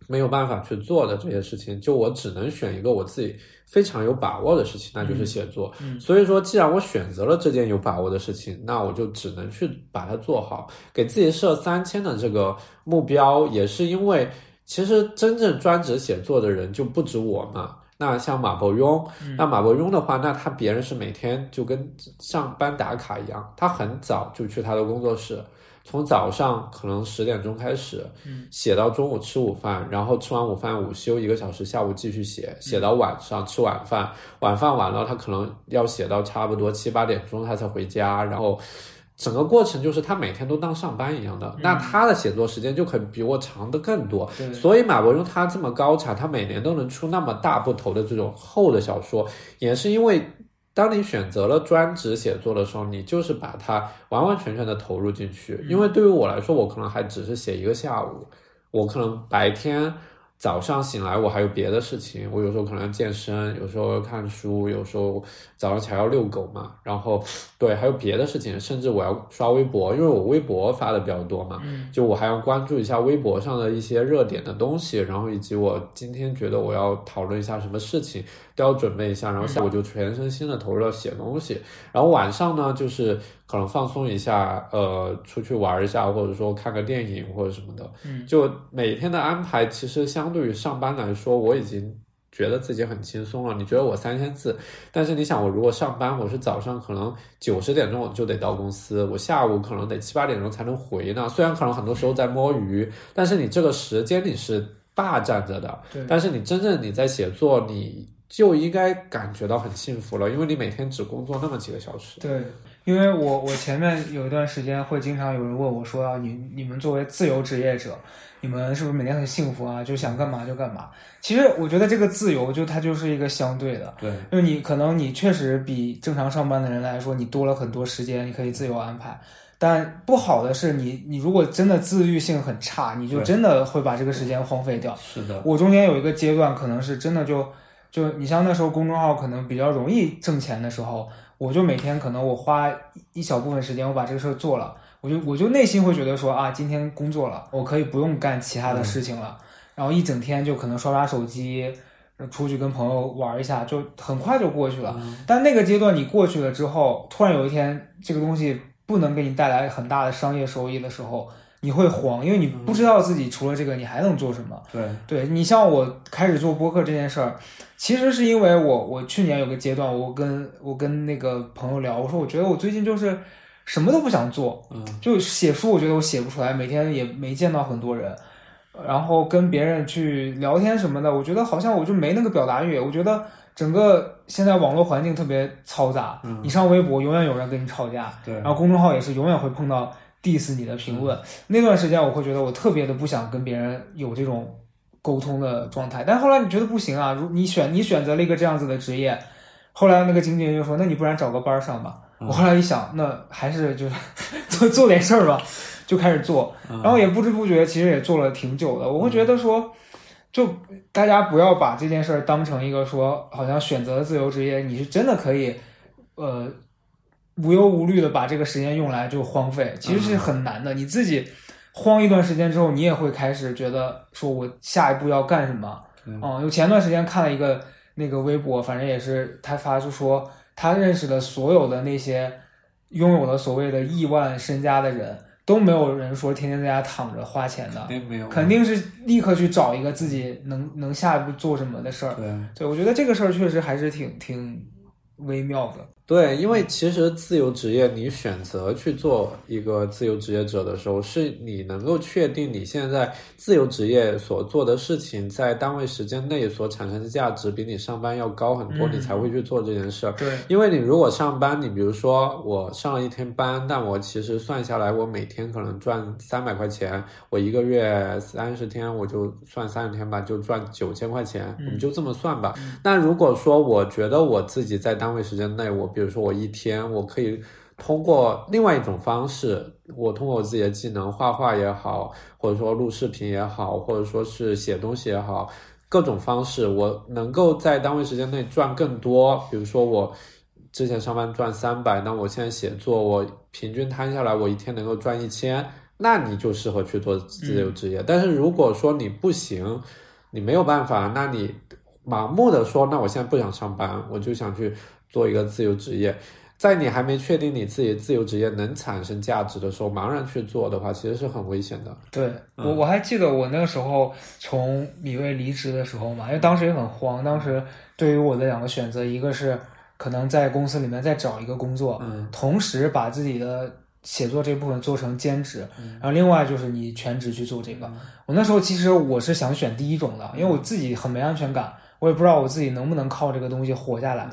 没有办法去做的这些事情，就我只能选一个我自己非常有把握的事情，那就是写作。所以说，既然我选择了这件有把握的事情，那我就只能去把它做好。给自己设三千的这个目标，也是因为其实真正专职写作的人就不止我嘛。那像马伯庸，那马伯庸的话，那他别人是每天就跟上班打卡一样，他很早就去他的工作室，从早上可能十点钟开始，写到中午吃午饭，然后吃完午饭午休一个小时，下午继续写，写到晚上吃晚饭，晚饭完了他可能要写到差不多七八点钟他才回家，然后。整个过程就是他每天都当上班一样的，那他的写作时间就可比我长的更多。所以马伯庸他这么高产，他每年都能出那么大部头的这种厚的小说，也是因为当你选择了专职写作的时候，你就是把它完完全全的投入进去。因为对于我来说，我可能还只是写一个下午，我可能白天。早上醒来，我还有别的事情，我有时候可能要健身，有时候要看书，有时候早上起来要遛狗嘛，然后对，还有别的事情，甚至我要刷微博，因为我微博发的比较多嘛，就我还要关注一下微博上的一些热点的东西，然后以及我今天觉得我要讨论一下什么事情，都要准备一下，然后下午就全身心的投入到写东西，然后晚上呢就是可能放松一下，呃，出去玩一下，或者说看个电影或者什么的，嗯就每天的安排其实相对于上班来说，我已经。觉得自己很轻松了，你觉得我三千字，但是你想，我如果上班，我是早上可能九十点钟我就得到公司，我下午可能得七八点钟才能回呢。虽然可能很多时候在摸鱼，但是你这个时间你是霸占着的。对但是你真正你在写作，你就应该感觉到很幸福了，因为你每天只工作那么几个小时。对，因为我我前面有一段时间会经常有人问我说啊，你你们作为自由职业者，你们是不是每天很幸福啊？就想干嘛就干嘛？其实我觉得这个自由就它就是一个相对的，对，因为你可能你确实比正常上班的人来说，你多了很多时间，你可以自由安排。但不好的是你，你如果真的自律性很差，你就真的会把这个时间荒废掉。是的，我中间有一个阶段，可能是真的就就你像那时候公众号可能比较容易挣钱的时候，我就每天可能我花一小部分时间，我把这个事儿做了，我就我就内心会觉得说啊，今天工作了，我可以不用干其他的事情了，然后一整天就可能刷刷手机。出去跟朋友玩一下，就很快就过去了。但那个阶段你过去了之后，突然有一天这个东西不能给你带来很大的商业收益的时候，你会慌，因为你不知道自己除了这个你还能做什么。对，对你像我开始做播客这件事儿，其实是因为我我去年有个阶段，我跟我跟那个朋友聊，我说我觉得我最近就是什么都不想做，嗯，就写书，我觉得我写不出来，每天也没见到很多人，然后跟别人去聊天什么的，我觉得好像我就没那个表达欲，我觉得。整个现在网络环境特别嘈杂，你上微博永远有人跟你吵架，对然后公众号也是永远会碰到 diss 你的评论。那段时间我会觉得我特别的不想跟别人有这种沟通的状态，但后来你觉得不行啊，如你选你选择了一个这样子的职业，后来那个经纪人就说，那你不然找个班儿上吧。我后来一想，那还是就是 做做点事儿吧，就开始做，然后也不知不觉其实也做了挺久的。我会觉得说，就大家不要把这件事儿当成一个说，好像选择自由职业，你是真的可以，呃，无忧无虑的把这个时间用来就荒废，其实是很难的。你自己荒一段时间之后，你也会开始觉得说我下一步要干什么。嗯嗯，有前段时间看了一个那个微博，反正也是他发就说他认识的所有的那些拥有了所谓的亿万身家的人，都没有人说天天在家躺着花钱的，肯定没有，肯定是立刻去找一个自己能能下一步做什么的事儿。对。对，我觉得这个事儿确实还是挺挺微妙的。对，因为其实自由职业，你选择去做一个自由职业者的时候，是你能够确定你现在自由职业所做的事情，在单位时间内所产生的价值比你上班要高很多，嗯你才会去做这件事儿。对，因为你如果上班，你比如说我上了一天班，但我其实算下来，我每天可能赚三百块钱，我一个月三十天，我就算三十天吧，就赚九千块钱，我们就这么算吧。那如果说我觉得我自己在单位时间内，我比如说我一天我可以通过另外一种方式，我通过我自己的技能，画画也好，或者说录视频也好，或者说是写东西也好，各种方式，我能够在单位时间内赚更多。比如说我之前上班赚三百，那我现在写作，我平均摊下来，我一天能够赚一千，那你就适合去做自由职业。但是如果说你不行，你没有办法，那你盲目的说，那我现在不想上班，我就想去做一个自由职业。在你还没确定你自己自由职业能产生价值的时候，茫然去做的话，其实是很危险的。对嗯我我还记得我那个时候从米未离职的时候嘛，因为当时也很慌，当时对于我的两个选择，一个是可能在公司里面再找一个工作，嗯同时把自己的写作这部分做成兼职，嗯然后另外就是你全职去做这个。我那时候其实我是想选第一种的，因为我自己很没安全感，我也不知道我自己能不能靠这个东西活下来。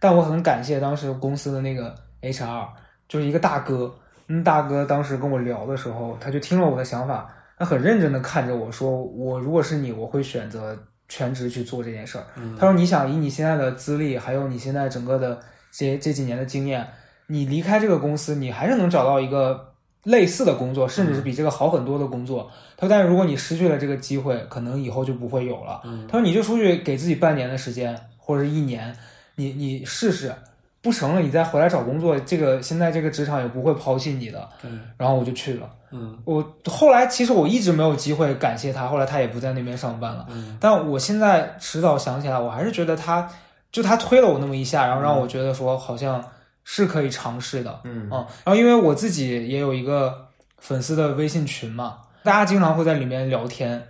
但我很感谢当时公司的那个 HR，就是一个大哥。嗯，大哥当时跟我聊的时候，他就听了我的想法，他很认真的看着我说：“我如果是你，我会选择全职去做这件事儿。他说：“你想以你现在的资历，还有你现在整个的这这几年的经验，你离开这个公司，你还是能找到一个类似的工作，甚至是比这个好很多的工作。他说：“但是如果你失去了这个机会，可能以后就不会有了。他说：“你就出去给自己半年的时间，或者是一年，你你试试，不成了你再回来找工作。这个现在这个职场也不会抛弃你的。”对，然后我就去了。嗯我后来其实我一直没有机会感谢他，后来他也不在那边上班了。嗯但我现在迟早想起来，我还是觉得他就他推了我那么一下，然后让我觉得说好像是可以尝试的。嗯嗯，然后因为我自己也有一个粉丝的微信群嘛，大家经常会在里面聊天。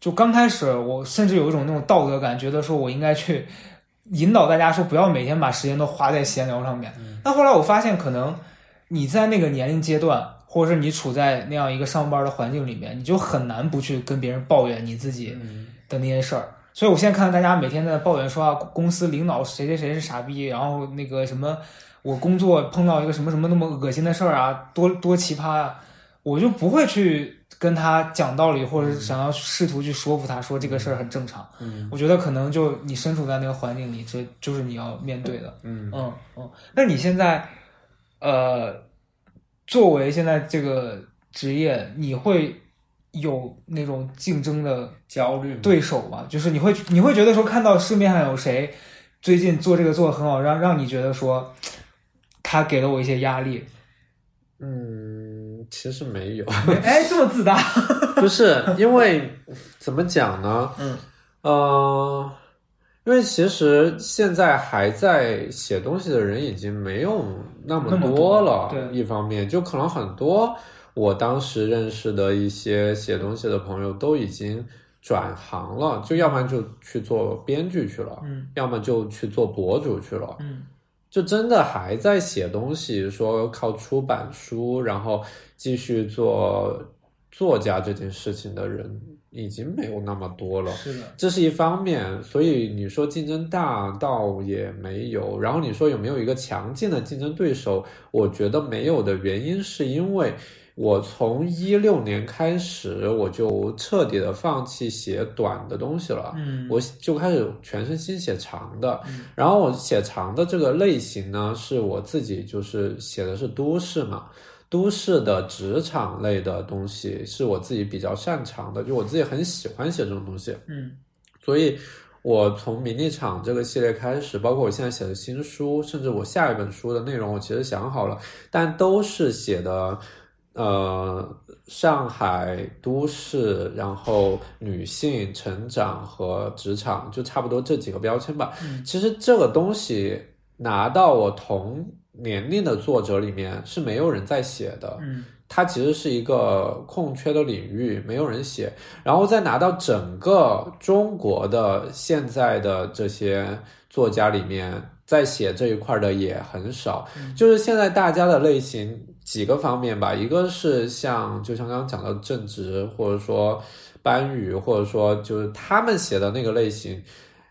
就刚开始，我甚至有一种那种道德感，觉得说我应该去引导大家说不要每天把时间都花在闲聊上面。但后来我发现，可能你在那个年龄阶段，或者是你处在那样一个上班的环境里面，你就很难不去跟别人抱怨你自己的那些事儿。所以我现在看到大家每天在抱怨说啊，公司领导谁谁谁是傻逼，然后那个什么，我工作碰到一个什么什么那么恶心的事儿啊，多多奇葩啊，我就不会去跟他讲道理，或者是想要试图去说服他说这个事儿很正常。嗯我觉得可能就你身处在那个环境里，这就是你要面对的。嗯嗯嗯，那你现在，呃，作为现在这个职业，你会有那种竞争的焦虑对手吗？就是你会你会觉得说，看到市面上有谁最近做这个做的很好，让让你觉得说，他给了我一些压力。嗯，其实没有，哎，这么自大。不是因为怎么讲呢？嗯呃，因为其实现在还在写东西的人已经没有那么多多了。对一方面就可能很多我当时认识的一些写东西的朋友都已经转行了，就要不然就去做编剧去了，嗯要么就去做博主去了。嗯就真的还在写东西，说靠出版书，然后继续做作家这件事情的人，已经没有那么多了。是的。这是一方面，所以你说竞争大，倒也没有。然后你说有没有一个强劲的竞争对手？我觉得没有的原因是因为我从一六年开始，我就彻底的放弃写短的东西了。嗯我就开始全身心写长的，然后我写长的这个类型呢，是我自己就是写的是都市嘛，都市的职场类的东西是我自己比较擅长的，就我自己很喜欢写这种东西，嗯所以我从迷你场这个系列开始，包括我现在写的新书，甚至我下一本书的内容，我其实想好了，但都是写的。呃，上海都市，然后女性成长和职场，就差不多这几个标签吧。嗯其实这个东西拿到我同年龄的作者里面是没有人在写的，嗯它其实是一个空缺的领域，没有人写。然后再拿到整个中国的现在的这些作家里面，在写这一块的也很少。就是现在大家的类型几个方面吧，一个是像就像刚刚讲到正直，或者说班宇，或者说就是他们写的那个类型，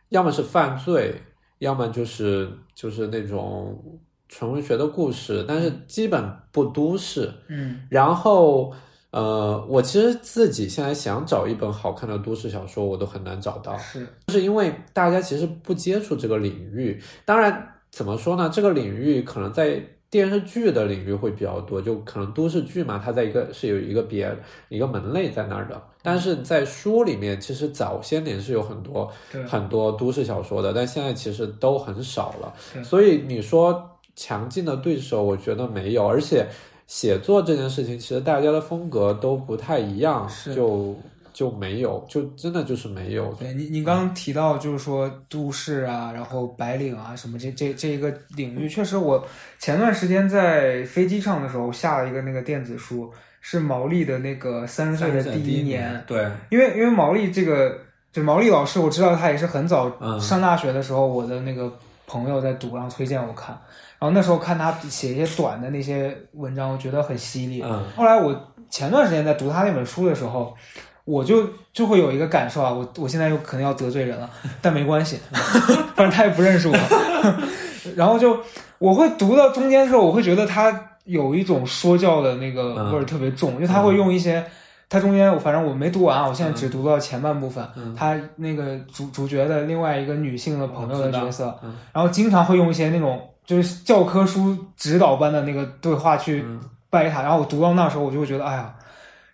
要么是犯罪，要么就是就是那种纯文学的故事，但是基本不都市。嗯然后，呃，我其实自己现在想找一本好看的都市小说，我都很难找到，是就是因为大家其实不接触这个领域。当然，怎么说呢？这个领域可能在电视剧的领域会比较多，就可能都市剧嘛，它在一个是有一个别一个门类在那儿的。但是在书里面，其实早些年是有很多很多都市小说的，但现在其实都很少了。所以你说强劲的对手，我觉得没有，而且写作这件事情，其实大家的风格都不太一样，是就就没有，就真的就是没有。对你，你刚刚提到就是说都市啊，然后白领啊什么这这这一个领域，确实我前段时间在飞机上的时候下了一个那个电子书，是毛利的那个三十岁的第一年，对，因为因为毛利这个就毛利老师，我知道他也是很早嗯上大学的时候，我的那个朋友在读，然后推荐我看，然后那时候看他写一些短的那些文章，我觉得很犀利。嗯后来我前段时间在读他那本书的时候，我就就会有一个感受啊，我我现在又可能要得罪人了，但没关系，反正他也不认识我。然后就我会读到中间的时候，我会觉得他有一种说教的那个味儿特别重，就他会用一些。他中间，我反正我没读完啊，我现在只读到前半部分。嗯他那个主主角的另外一个女性的朋友的角色，嗯然后经常会用一些那种就是教科书指导般的那个对话去嗯掰他。然后我读到那时候，我就会觉得，哎呀，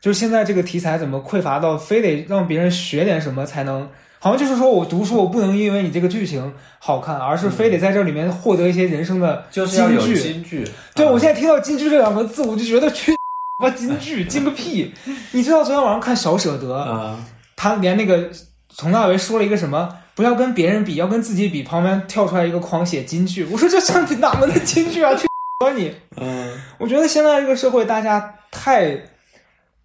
就是现在这个题材怎么匮乏到非得让别人学点什么才能？好像就是说我读书，我不能因为你这个剧情好看，而是非得在这里面获得一些人生的就是要有金句。金句。对，嗯我现在听到“金句”这两个字，我就觉得去妈金句，金个屁！你知道昨天晚上看小舍得，嗯他连那个佟大为说了一个什么，不要跟别人比，要跟自己比，旁边跳出来一个狂写金句，我说这像哪门的金句啊？去说你！嗯我觉得现在这个社会，大家太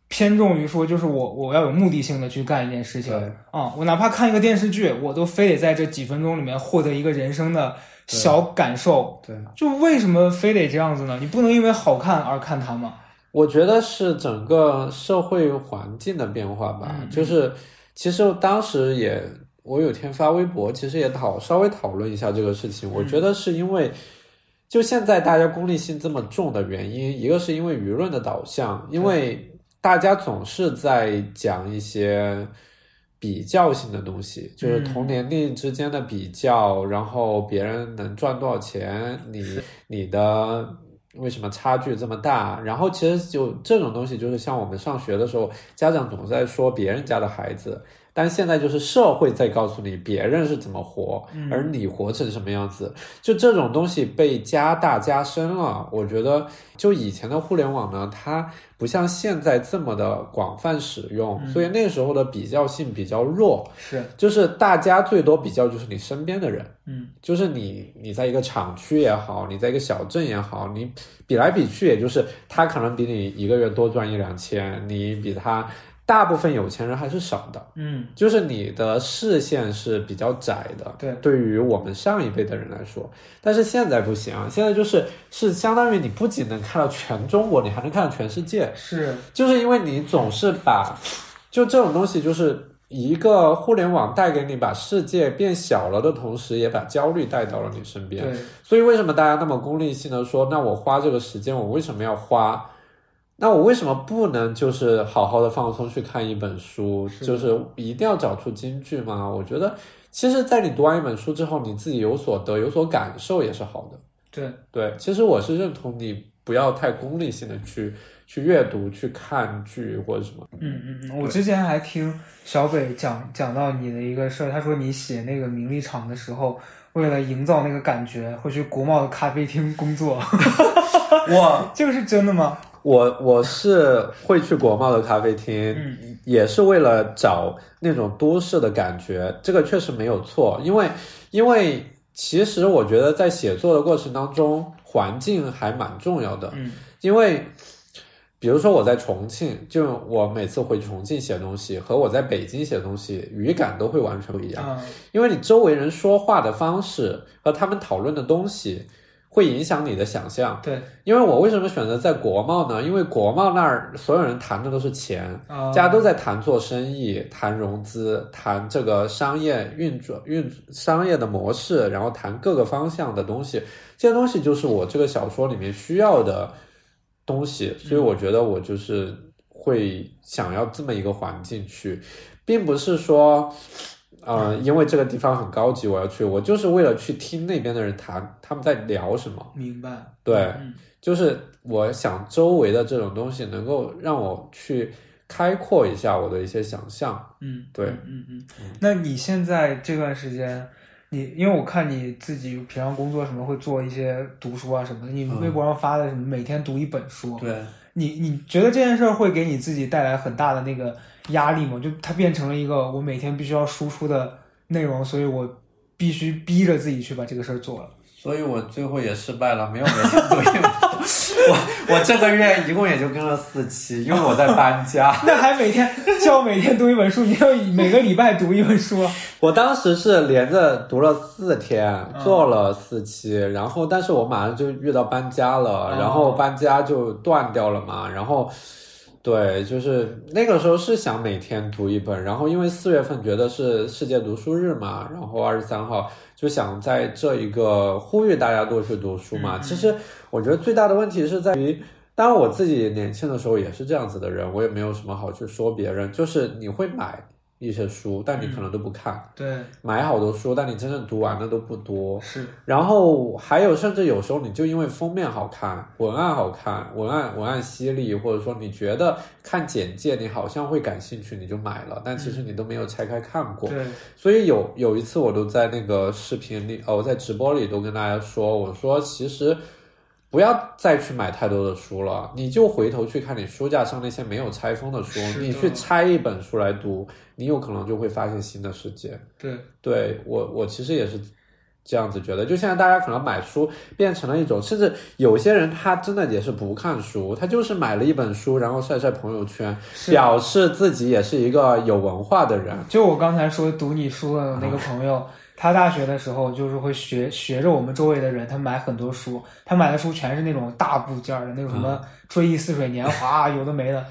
偏重于说，就是我我要有目的性的去干一件事情对啊、我哪怕看一个电视剧，我都非得在这几分钟里面获得一个人生的小感受。对。就为什么非得这样子呢？你不能因为好看而看它吗？我觉得是整个社会环境的变化吧，嗯就是其实当时也，我有天发微博，其实也讨稍微讨论一下这个事情。我觉得是因为，就现在大家功利性这么重的原因，一个是因为舆论的导向，因为大家总是在讲一些比较性的东西，就是同年龄之间的比较，然后别人能赚多少钱，你你的。为什么差距这么大？然后其实就这种东西，就是像我们上学的时候，家长总在说别人家的孩子，但现在就是社会在告诉你别人是怎么活，而你活成什么样子。就这种东西被加大加深了。我觉得，就以前的互联网呢，它不像现在这么的广泛使用，所以那时候的比较性比较弱。是，就是大家最多比较就是你身边的人，嗯，就是你你在一个厂区也好，你在一个小镇也好，你比来比去，也就是他可能比你一个月多赚一两千，你比他大部分有钱人还是少的，嗯，就是你的视线是比较窄的。对对于我们上一辈的人来说，但是现在不行啊，现在就是是相当于你不仅能看到全中国，你还能看到全世界。是，就是因为你总是把，就这种东西，就是一个互联网带给你把世界变小了的同时，也把焦虑带到了你身边。对，所以为什么大家那么功利性的说，那我花这个时间，我为什么要花？那我为什么不能就是好好的放松去看一本书？是就是一定要找出金句吗？我觉得，其实，在你读完一本书之后，你自己有所得、有所感受也是好的。对，对，其实我是认同你不要太功利性的去去阅读、去看剧或者什么。嗯嗯嗯，我之前还听小北讲讲到你的一个事儿，他说你写那个名利场的时候，为了营造那个感觉，会去国贸的咖啡厅工作，哇这个是真的吗？我我是会去国贸的咖啡厅，嗯。也是为了找那种都市的感觉，这个确实没有错，因为因为其实我觉得在写作的过程当中，环境还蛮重要的，嗯。因为比如说我在重庆，就我每次回重庆写东西和我在北京写东西语感都会完全不一样，啊因为你周围人说话的方式和他们讨论的东西会影响你的想象。对因为我为什么选择在国贸呢？因为国贸那儿所有人谈的都是钱，啊，大家都在谈做生意、谈融资、谈这个商业运转、运商业的模式，然后谈各个方向的东西。这些东西就是我这个小说里面需要的东西，所以我觉得我就是会想要这么一个环境去，并不是说。呃，因为这个地方很高级，我要去，我就是为了去听那边的人谈他们在聊什么。明白，对嗯。就是我想周围的这种东西能够让我去开阔一下我的一些想象。嗯，对。嗯嗯嗯。那你现在这段时间，你因为我看你自己平常工作什么会做一些读书啊什么的，你微博上发的什么每天读一本书，对，你你觉得这件事儿会给你自己带来很大的那个压力嘛？就它变成了一个我每天必须要输出的内容，所以我必须逼着自己去把这个事儿做了。所以我最后也失败了，没有每天读一本。我我这个月一共也就跟了四期，因为我在搬家。那还每天叫每天读一本书，你要每个礼拜读一本书啊？我当时是连着读了四天，嗯做了四期，然后但是我马上就遇到搬家了，哦然后搬家就断掉了嘛，然后。对，就是那个时候是想每天读一本，然后因为四月份觉得是世界读书日嘛，然后二十三号就想在这一个呼吁大家多去读书嘛。嗯嗯其实我觉得最大的问题是在于，当然我自己年轻的时候也是这样子的人，我也没有什么好去说别人，就是你会买一些书，但你可能都不看。对，买好多书，但你真正读完的都不多。是，然后还有，甚至有时候你就因为封面好看、文案好看、文案文案犀利，或者说你觉得看简介你好像会感兴趣，你就买了，但其实你都没有拆开看过。对，所以有有一次我都在那个视频里，哦，我在直播里都跟大家说，我说其实不要再去买太多的书了，你就回头去看你书架上那些没有拆封的书，的你去拆一本书来读，你有可能就会发现新的世界。对，对我，我其实也是这样子觉得。就现在大家可能买书变成了一种，甚至有些人他真的也是不看书，他就是买了一本书，然后晒晒朋友圈，表示自己也是一个有文化的人。就我刚才说读你书的那个朋友，他大学的时候就是会学学着我们周围的人，他买很多书，他买的书全是那种大部件的那种什么《追忆似水年华》有的没的。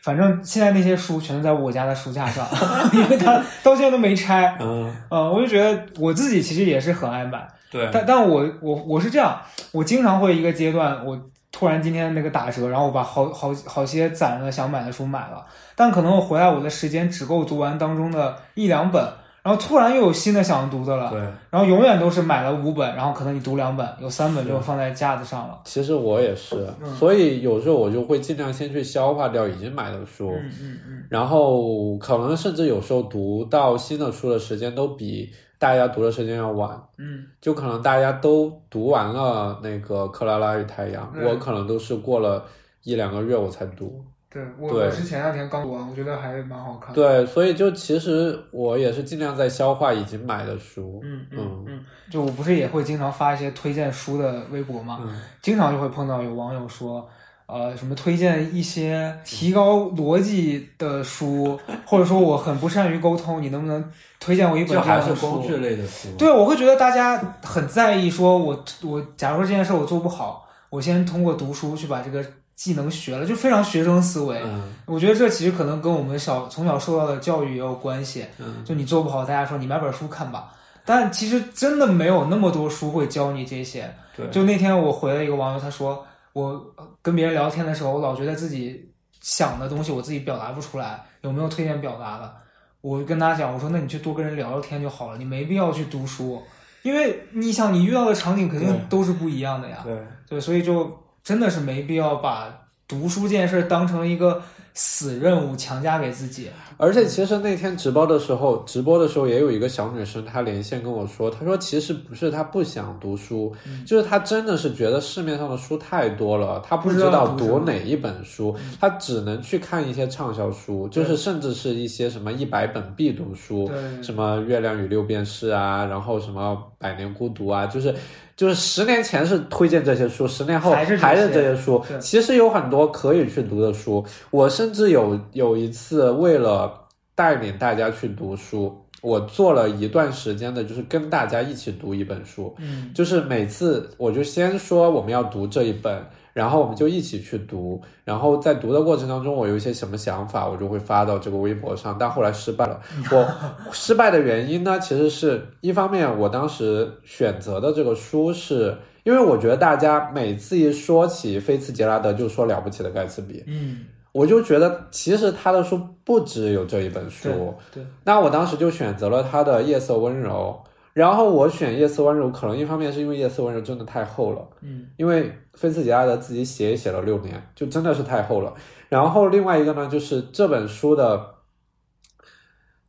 反正现在那些书全都在我家的书架上，因为他到现在都没拆。嗯，呃，我就觉得我自己其实也是很爱买，对但但我我我是这样，我经常会一个阶段，我突然今天那个打折，然后我把好好好些攒了想买的书买了，但可能我回来我的时间只够读完当中的一两本，然后突然又有新的想读的了，对。然后永远都是买了五本，然后可能你读两本，有三本就放在架子上了。其实我也是，嗯所以有时候我就会尽量先去消化掉已经买的书，嗯嗯嗯，然后可能甚至有时候读到新的书的时间都比大家读的时间要晚。嗯，就可能大家都读完了那个《克拉拉与太阳》嗯我可能都是过了一两个月我才读。对我对我是前两天刚读完，我觉得还蛮好看。，对，所以就其实我也是尽量在消化已经买的书。嗯嗯嗯嗯，就我不是也会经常发一些推荐书的微博嘛，嗯经常就会碰到有网友说，呃，什么推荐一些提高逻辑的书，或者说我很不善于沟通，你能不能推荐我一本这样的书？工具类的书。对，我会觉得大家很在意，说我我假如说这件事我做不好，我先通过读书去把这个技能学了，就非常学生思维。嗯我觉得这其实可能跟我们小从小受到的教育也有关系。嗯，就你做不好，大家说你买本书看吧。但其实真的没有那么多书会教你这些。对，就那天我回了一个网友，他说我呃跟别人聊天的时候，我老觉得自己想的东西我自己表达不出来，有没有推荐表达的？我跟他讲，我说那你去多跟人聊聊天就好了，你没必要去读书，因为你想你遇到的场景肯定都是不一样的呀。对。对，所以就真的是没必要把读书这件事当成一个死任务强加给自己。而且其实那天直播的时候，直播的时候也有一个小女生，她连线跟我说，她说其实不是她不想读书，就是她真的是觉得市面上的书太多了，她不知道读哪一本书，她只能去看一些畅销书，就是甚至是一些什么一百本必读书，什么《月亮与六便士》啊，然后什么《百年孤独》啊，就是。就是十年前是推荐这些书，十年后还是这些书。其实有很多可以去读的书，我甚至有有一次为了带领大家去读书，我做了一段时间的，就是跟大家一起读一本书。嗯，就是每次我就先说我们要读这一本，然后我们就一起去读，然后在读的过程当中，我有一些什么想法，我就会发到这个微博上，但后来失败了。我失败的原因呢，其实是一方面，我当时选择的这个书是。因为我觉得大家每次一说起菲茨杰拉德，就说了不起的盖茨比，嗯，我就觉得其实他的书不只有这一本书。对对，那我当时就选择了他的《夜色温柔》，然后我选《夜色温柔》，可能一方面是因为《夜色温柔》真的太厚了，嗯，因为菲茨杰拉德自己写也写了六年，就真的是太厚了。然后另外一个呢，就是这本书的，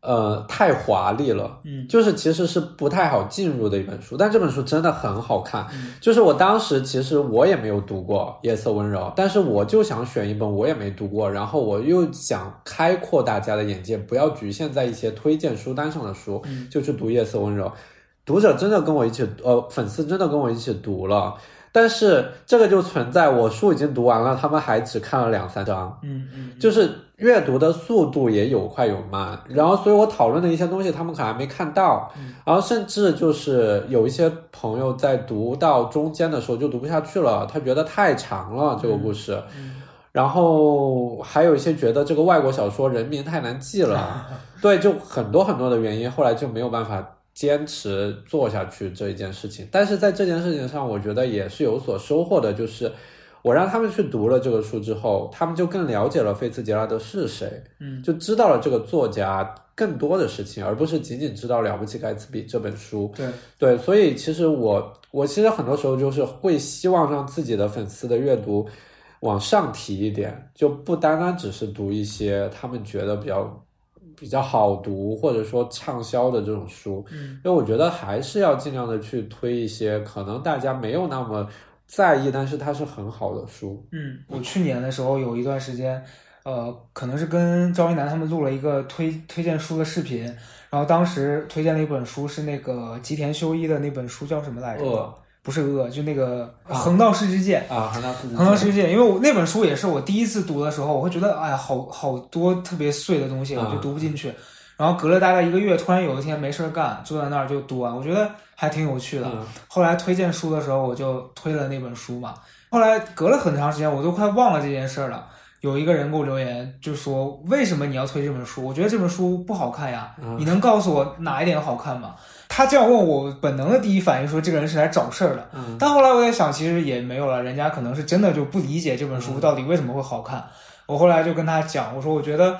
呃，太华丽了，嗯。就是其实是不太好进入的一本书，但这本书真的很好看。嗯。就是我当时其实我也没有读过《夜色温柔》，但是我就想选一本我也没读过，然后我又想开阔大家的眼界，不要局限在一些推荐书单上的书，嗯。就去读《夜色温柔》。读者真的跟我一起，呃，粉丝真的跟我一起读了，但是这个就存在我书已经读完了，他们还只看了两三章，嗯嗯，就是阅读的速度也有快有慢，然后所以我讨论的一些东西他们可能还没看到，然后甚至就是有一些朋友在读到中间的时候就读不下去了，他觉得太长了这个故事，然后还有一些觉得这个外国小说人名太难记了，对，就很多很多的原因，后来就没有办法。坚持做下去这一件事情，但是在这件事情上，我觉得也是有所收获的，就是我让他们去读了这个书之后，他们就更了解了菲茨杰拉德是谁，嗯，就知道了这个作家更多的事情，而不是仅仅知道《了不起盖茨比》这本书。对对，所以其实我我其实很多时候就是会希望让自己的粉丝的阅读往上提一点，就不单单只是读一些他们觉得比较。比较好读或者说畅销的这种书，嗯，因为我觉得还是要尽量的去推一些可能大家没有那么在意，但是它是很好的书。嗯，我去年的时候有一段时间，呃，可能是跟赵一楠他们录了一个推推荐书的视频，然后当时推荐了一本书是那个吉田修一的那本书叫什么来着？恶不是恶，就那个《啊横道世之介》。啊，横道世之横道世界，因为我那本书也是我第一次读的时候，我会觉得哎呀，好好多特别碎的东西，我就读不进去。然后隔了大概一个月，突然有一天没事儿干，坐在那儿就读完，我觉得还挺有趣的。嗯后来推荐书的时候，我就推了那本书嘛。后来隔了很长时间，我都快忘了这件事儿了。有一个人给我留言，就说为什么你要推这本书？我觉得这本书不好看呀，嗯你能告诉我哪一点好看吗？他这样问我，本能的第一反应说这个人是来找事儿的。嗯但后来我在想，其实也没有了，人家可能是真的就不理解这本书到底为什么会好看。我后来就跟他讲，我说我觉得，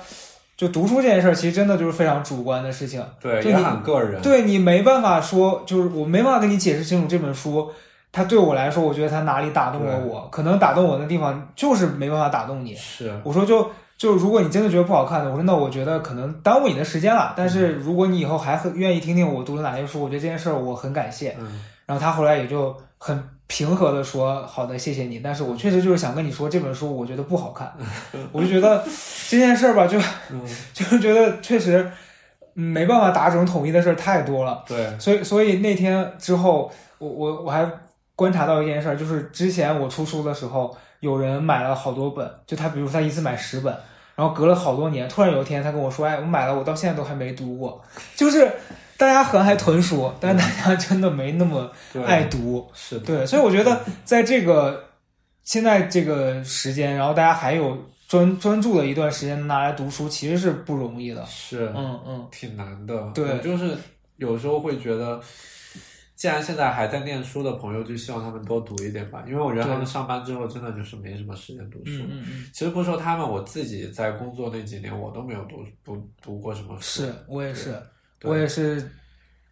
就读书这件事儿，其实真的就是非常主观的事情。对，也很个人。对你没办法说，就是我没办法跟你解释清楚这本书，它对我来说，我觉得它哪里打动了我，可能打动我的地方就是没办法打动你。是，我说就就如果你真的觉得不好看的，我说那我觉得可能耽误你的时间了。但是如果你以后还很愿意听听我读的哪些书，我觉得这件事儿我很感谢。嗯然后他后来也就很平和的说：“好的，谢谢你。”但是我确实就是想跟你说，这本书我觉得不好看。我就觉得这件事儿吧，就嗯，就是觉得确实嗯没办法达成统一的事儿太多了。对，所以，所以那天之后，我我我还观察到一件事儿，就是之前我出书的时候，有人买了好多本，就他比如他一次买十本，然后隔了好多年，突然有一天他跟我说：“哎，我买了，我到现在都还没读过。”就是大家很爱囤书，但是大家真的没那么爱读。是的，对，所以我觉得在这个现在这个时间，然后大家还有专专注的一段时间拿来读书，其实是不容易的。是，嗯嗯，挺难的。对我就是有时候会觉得，既然现在还在念书的朋友，就希望他们多读一点吧，因为我觉得他们上班之后真的就是没什么时间读书。嗯嗯嗯，其实不说他们，我自己在工作那几年，我都没有读读读过什么书。是我也是，我也是，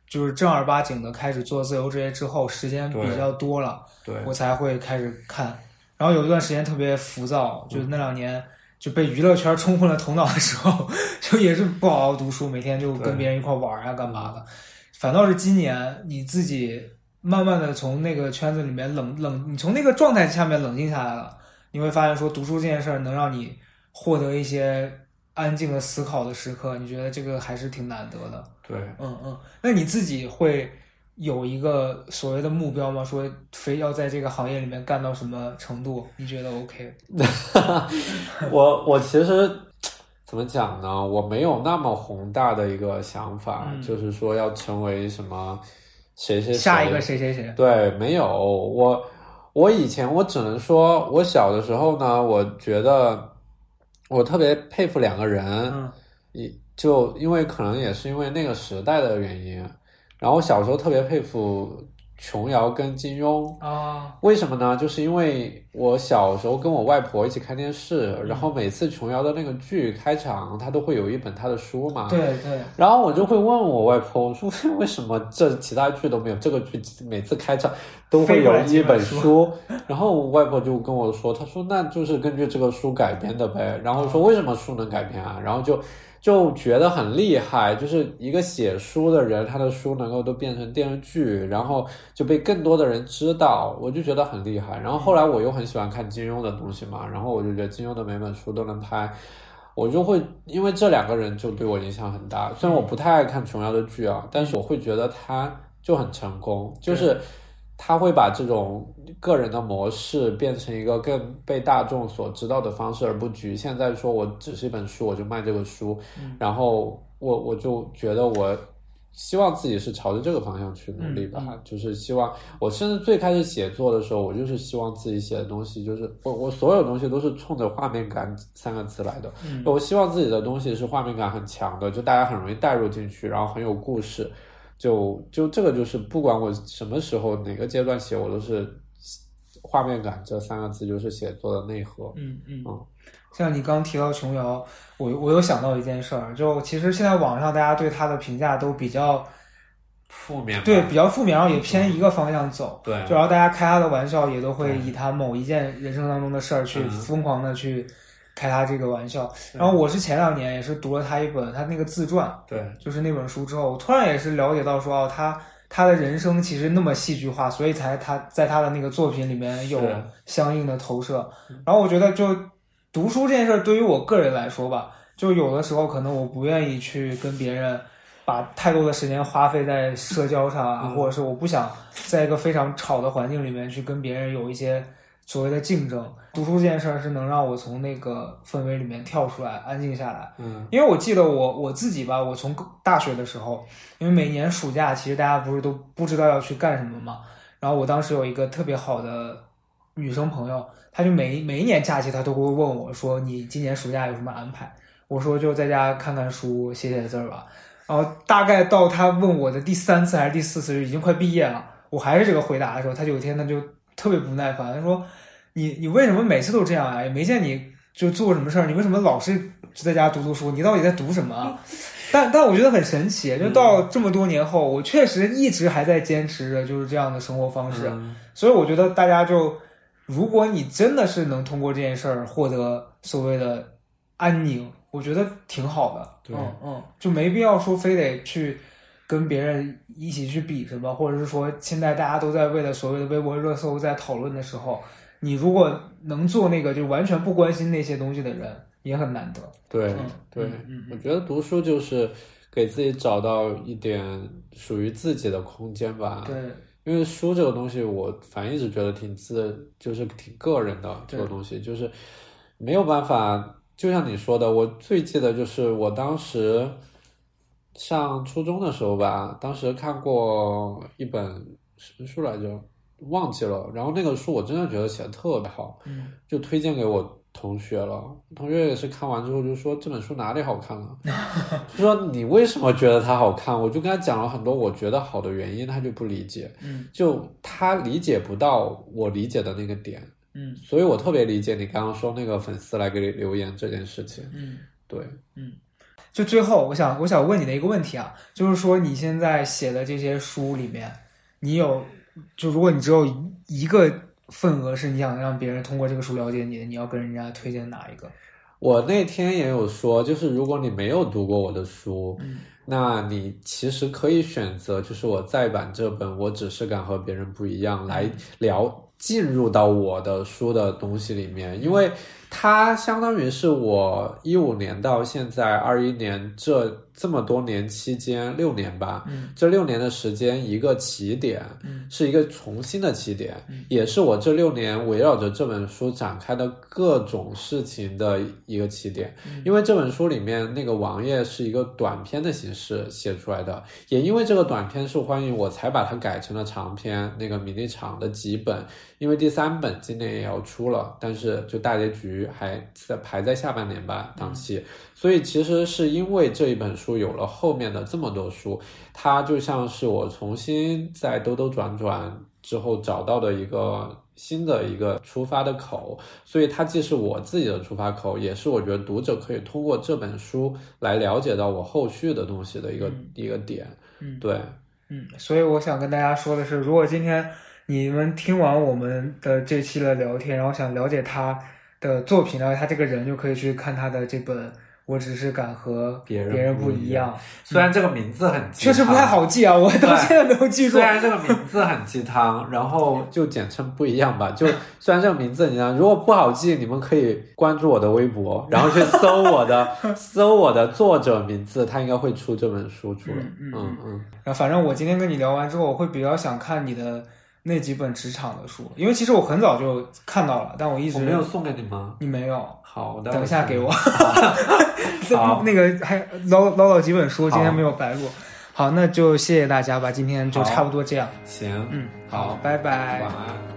就是正儿八经的开始做自由职业之后，时间比较多了，对，我才会开始看。然后有一段时间特别浮躁，就那两年就被娱乐圈冲昏了头脑的时候，就也是不好好读书，每天就跟别人一块玩啊干嘛的。反倒是今年你自己慢慢的从那个圈子里面冷冷，你从那个状态下面冷静下来了，你会发现说读书这件事儿能让你获得一些安静的思考的时刻，你觉得这个还是挺难得的。对，嗯嗯，那你自己会有一个所谓的目标吗？说非要在这个行业里面干到什么程度？你觉得 OK？我我其实怎么讲呢？我没有那么宏大的一个想法，嗯就是说要成为什么谁谁谁下一个谁谁谁？对，没有我，我以前我只能说，我小的时候呢，我觉得我特别佩服两个人，嗯一就因为可能也是因为那个时代的原因，然后我小时候特别佩服琼瑶跟金庸，啊，为什么呢？就是因为我小时候跟我外婆一起看电视，嗯然后每次琼瑶的那个剧开场，她都会有一本她的书嘛，对对，然后我就会问我外婆，我说为什么这其他剧都没有，这个剧每次开场都会有一本书？然后我外婆就跟我说，她说那就是根据这个书改编的呗。然后说为什么书能改编啊？然后就就觉得很厉害，就是一个写书的人，他的书能够都变成电视剧，然后就被更多的人知道，我就觉得很厉害。然后后来我又很喜欢看金庸的东西嘛，然后我就觉得金庸的每本书都能拍。我就会因为这两个人就对我影响很大。虽然我不太爱看琼瑶的剧啊，但是我会觉得他就很成功，就是他会把这种个人的模式变成一个更被大众所知道的方式，而不局限在说我只是一本书我就卖这个书，然后我我就觉得我。希望自己是朝着这个方向去努力吧，嗯就是希望我甚至最开始写作的时候，我就是希望自己写的东西，就是我我所有东西都是冲着画面感三个字来的，嗯我希望自己的东西是画面感很强的，就大家很容易带入进去，然后很有故事。就就这个就是不管我什么时候哪个阶段写，我都是画面感这三个字就是写作的内核。嗯嗯嗯，像你刚提到琼瑶，我我又想到一件事儿，就其实现在网上大家对她的评价都比较负面对比较负面，然后也偏一个方向走。对就然后大家开他的玩笑，也都会以他某一件人生当中的事儿去嗯疯狂的去开他这个玩笑。然后我是前两年也是读了他一本他那个自传，对就是那本书之后，我突然也是了解到说，哦，他他的人生其实那么戏剧化，所以才他在他的那个作品里面有相应的投射。然后我觉得，就读书这件事儿，对于我个人来说吧，就有的时候可能我不愿意去跟别人把太多的时间花费在社交上啊，嗯或者是我不想在一个非常吵的环境里面去跟别人有一些所谓的竞争。读书这件事儿是能让我从那个氛围里面跳出来，安静下来。嗯因为我记得我我自己吧，我从大学的时候，因为每年暑假其实大家不是都不知道要去干什么嘛，然后我当时有一个特别好的女生朋友，她就每每一年假期他都会问我说：“你今年暑假有什么安排？”我说：“就在家看看书，写写字儿吧。”然后大概到他问我的第三次还是第四次，就已经快毕业了，我还是这个回答的时候，他有一天他就特别不耐烦，他说：“你你为什么每次都这样啊？也没见你就做什么事儿，你为什么老是就在家读读书？你到底在读什么啊？但但我觉得很神奇，就到这么多年后，我确实一直还在坚持着就是这样的生活方式。嗯所以我觉得大家就，如果你真的是能通过这件事儿获得所谓的安宁，我觉得挺好的。对嗯嗯，就没必要说非得去跟别人一起去比什么，或者是说现在大家都在为了所谓的微博热搜在讨论的时候，你如果能做那个就完全不关心那些东西的人，也很难得。对嗯对我觉得读书就是给自己找到一点属于自己的空间吧。对，因为书这个东西，我反正一直觉得挺自，就是挺个人的这个东西，就是没有办法。就像你说的，我最记得就是我当时上初中的时候吧，当时看过一本什么书来着，忘记了。然后那个书我真的觉得写的特别好，嗯就推荐给我同学了。同学也是看完之后就说这本书哪里好看了，就说你为什么觉得它好看？我就跟他讲了很多我觉得好的原因，他就不理解。嗯就他理解不到我理解的那个点，嗯所以我特别理解你刚刚说那个粉丝来给你留言这件事情。嗯。对，嗯就最后，我想我想问你的一个问题啊，就是说你现在写的这些书里面，你有就如果你只有一个份额是你想让别人通过这个书了解你的，你要跟人家推荐哪一个？我那天也有说，就是如果你没有读过我的书，嗯那你其实可以选择，就是我再版这本《我只是敢和别人不一样》来聊进入到我的书的东西里面，因为它相当于是我一五年到现在二一年这这么多年期间六年吧，嗯这六年的时间一个起点，嗯是一个重新的起点，嗯也是我这六年围绕着这本书展开的各种事情的一个起点。嗯因为这本书里面那个王爷是一个短篇的形式写出来的，也因为这个短篇受欢迎，我才把它改成了长篇，那个米粒场的几本。因为第三本今年也要出了，但是就大结局还在排在下半年吧档期，所以其实是因为这一本书有了后面的这么多书，它就像是我重新在兜兜转转之后找到的一个新的一个出发的口，所以它既是我自己的出发口，也是我觉得读者可以通过这本书来了解到我后续的东西的一个、一个点。嗯。对，嗯，所以我想跟大家说的是，如果今天你们听完我们的这期的聊天，然后想了解他的作品，然后他这个人，就可以去看他的这本《我只是敢和别人别人不一样》。虽然这个名字很确实不太好记啊，我到现在没有记住虽。然这个名字很鸡汤，然后就简称不一样吧。就虽然这个名字你知道，如果不好记，你们可以关注我的微博，然后去搜我的 搜我的作者名字，他应该会出这本书出来。嗯嗯嗯嗯，然后反正我今天跟你聊完之后，我会比较想看你的那几本职场的书，因为其实我很早就看到了，但我一直我没有送给你吗？你没有。好，我待会儿等一下给我。好 那个还捞捞到几本书，今天没有白录。好，那就谢谢大家吧，今天就差不多这样。行，嗯，好，拜拜。晚安。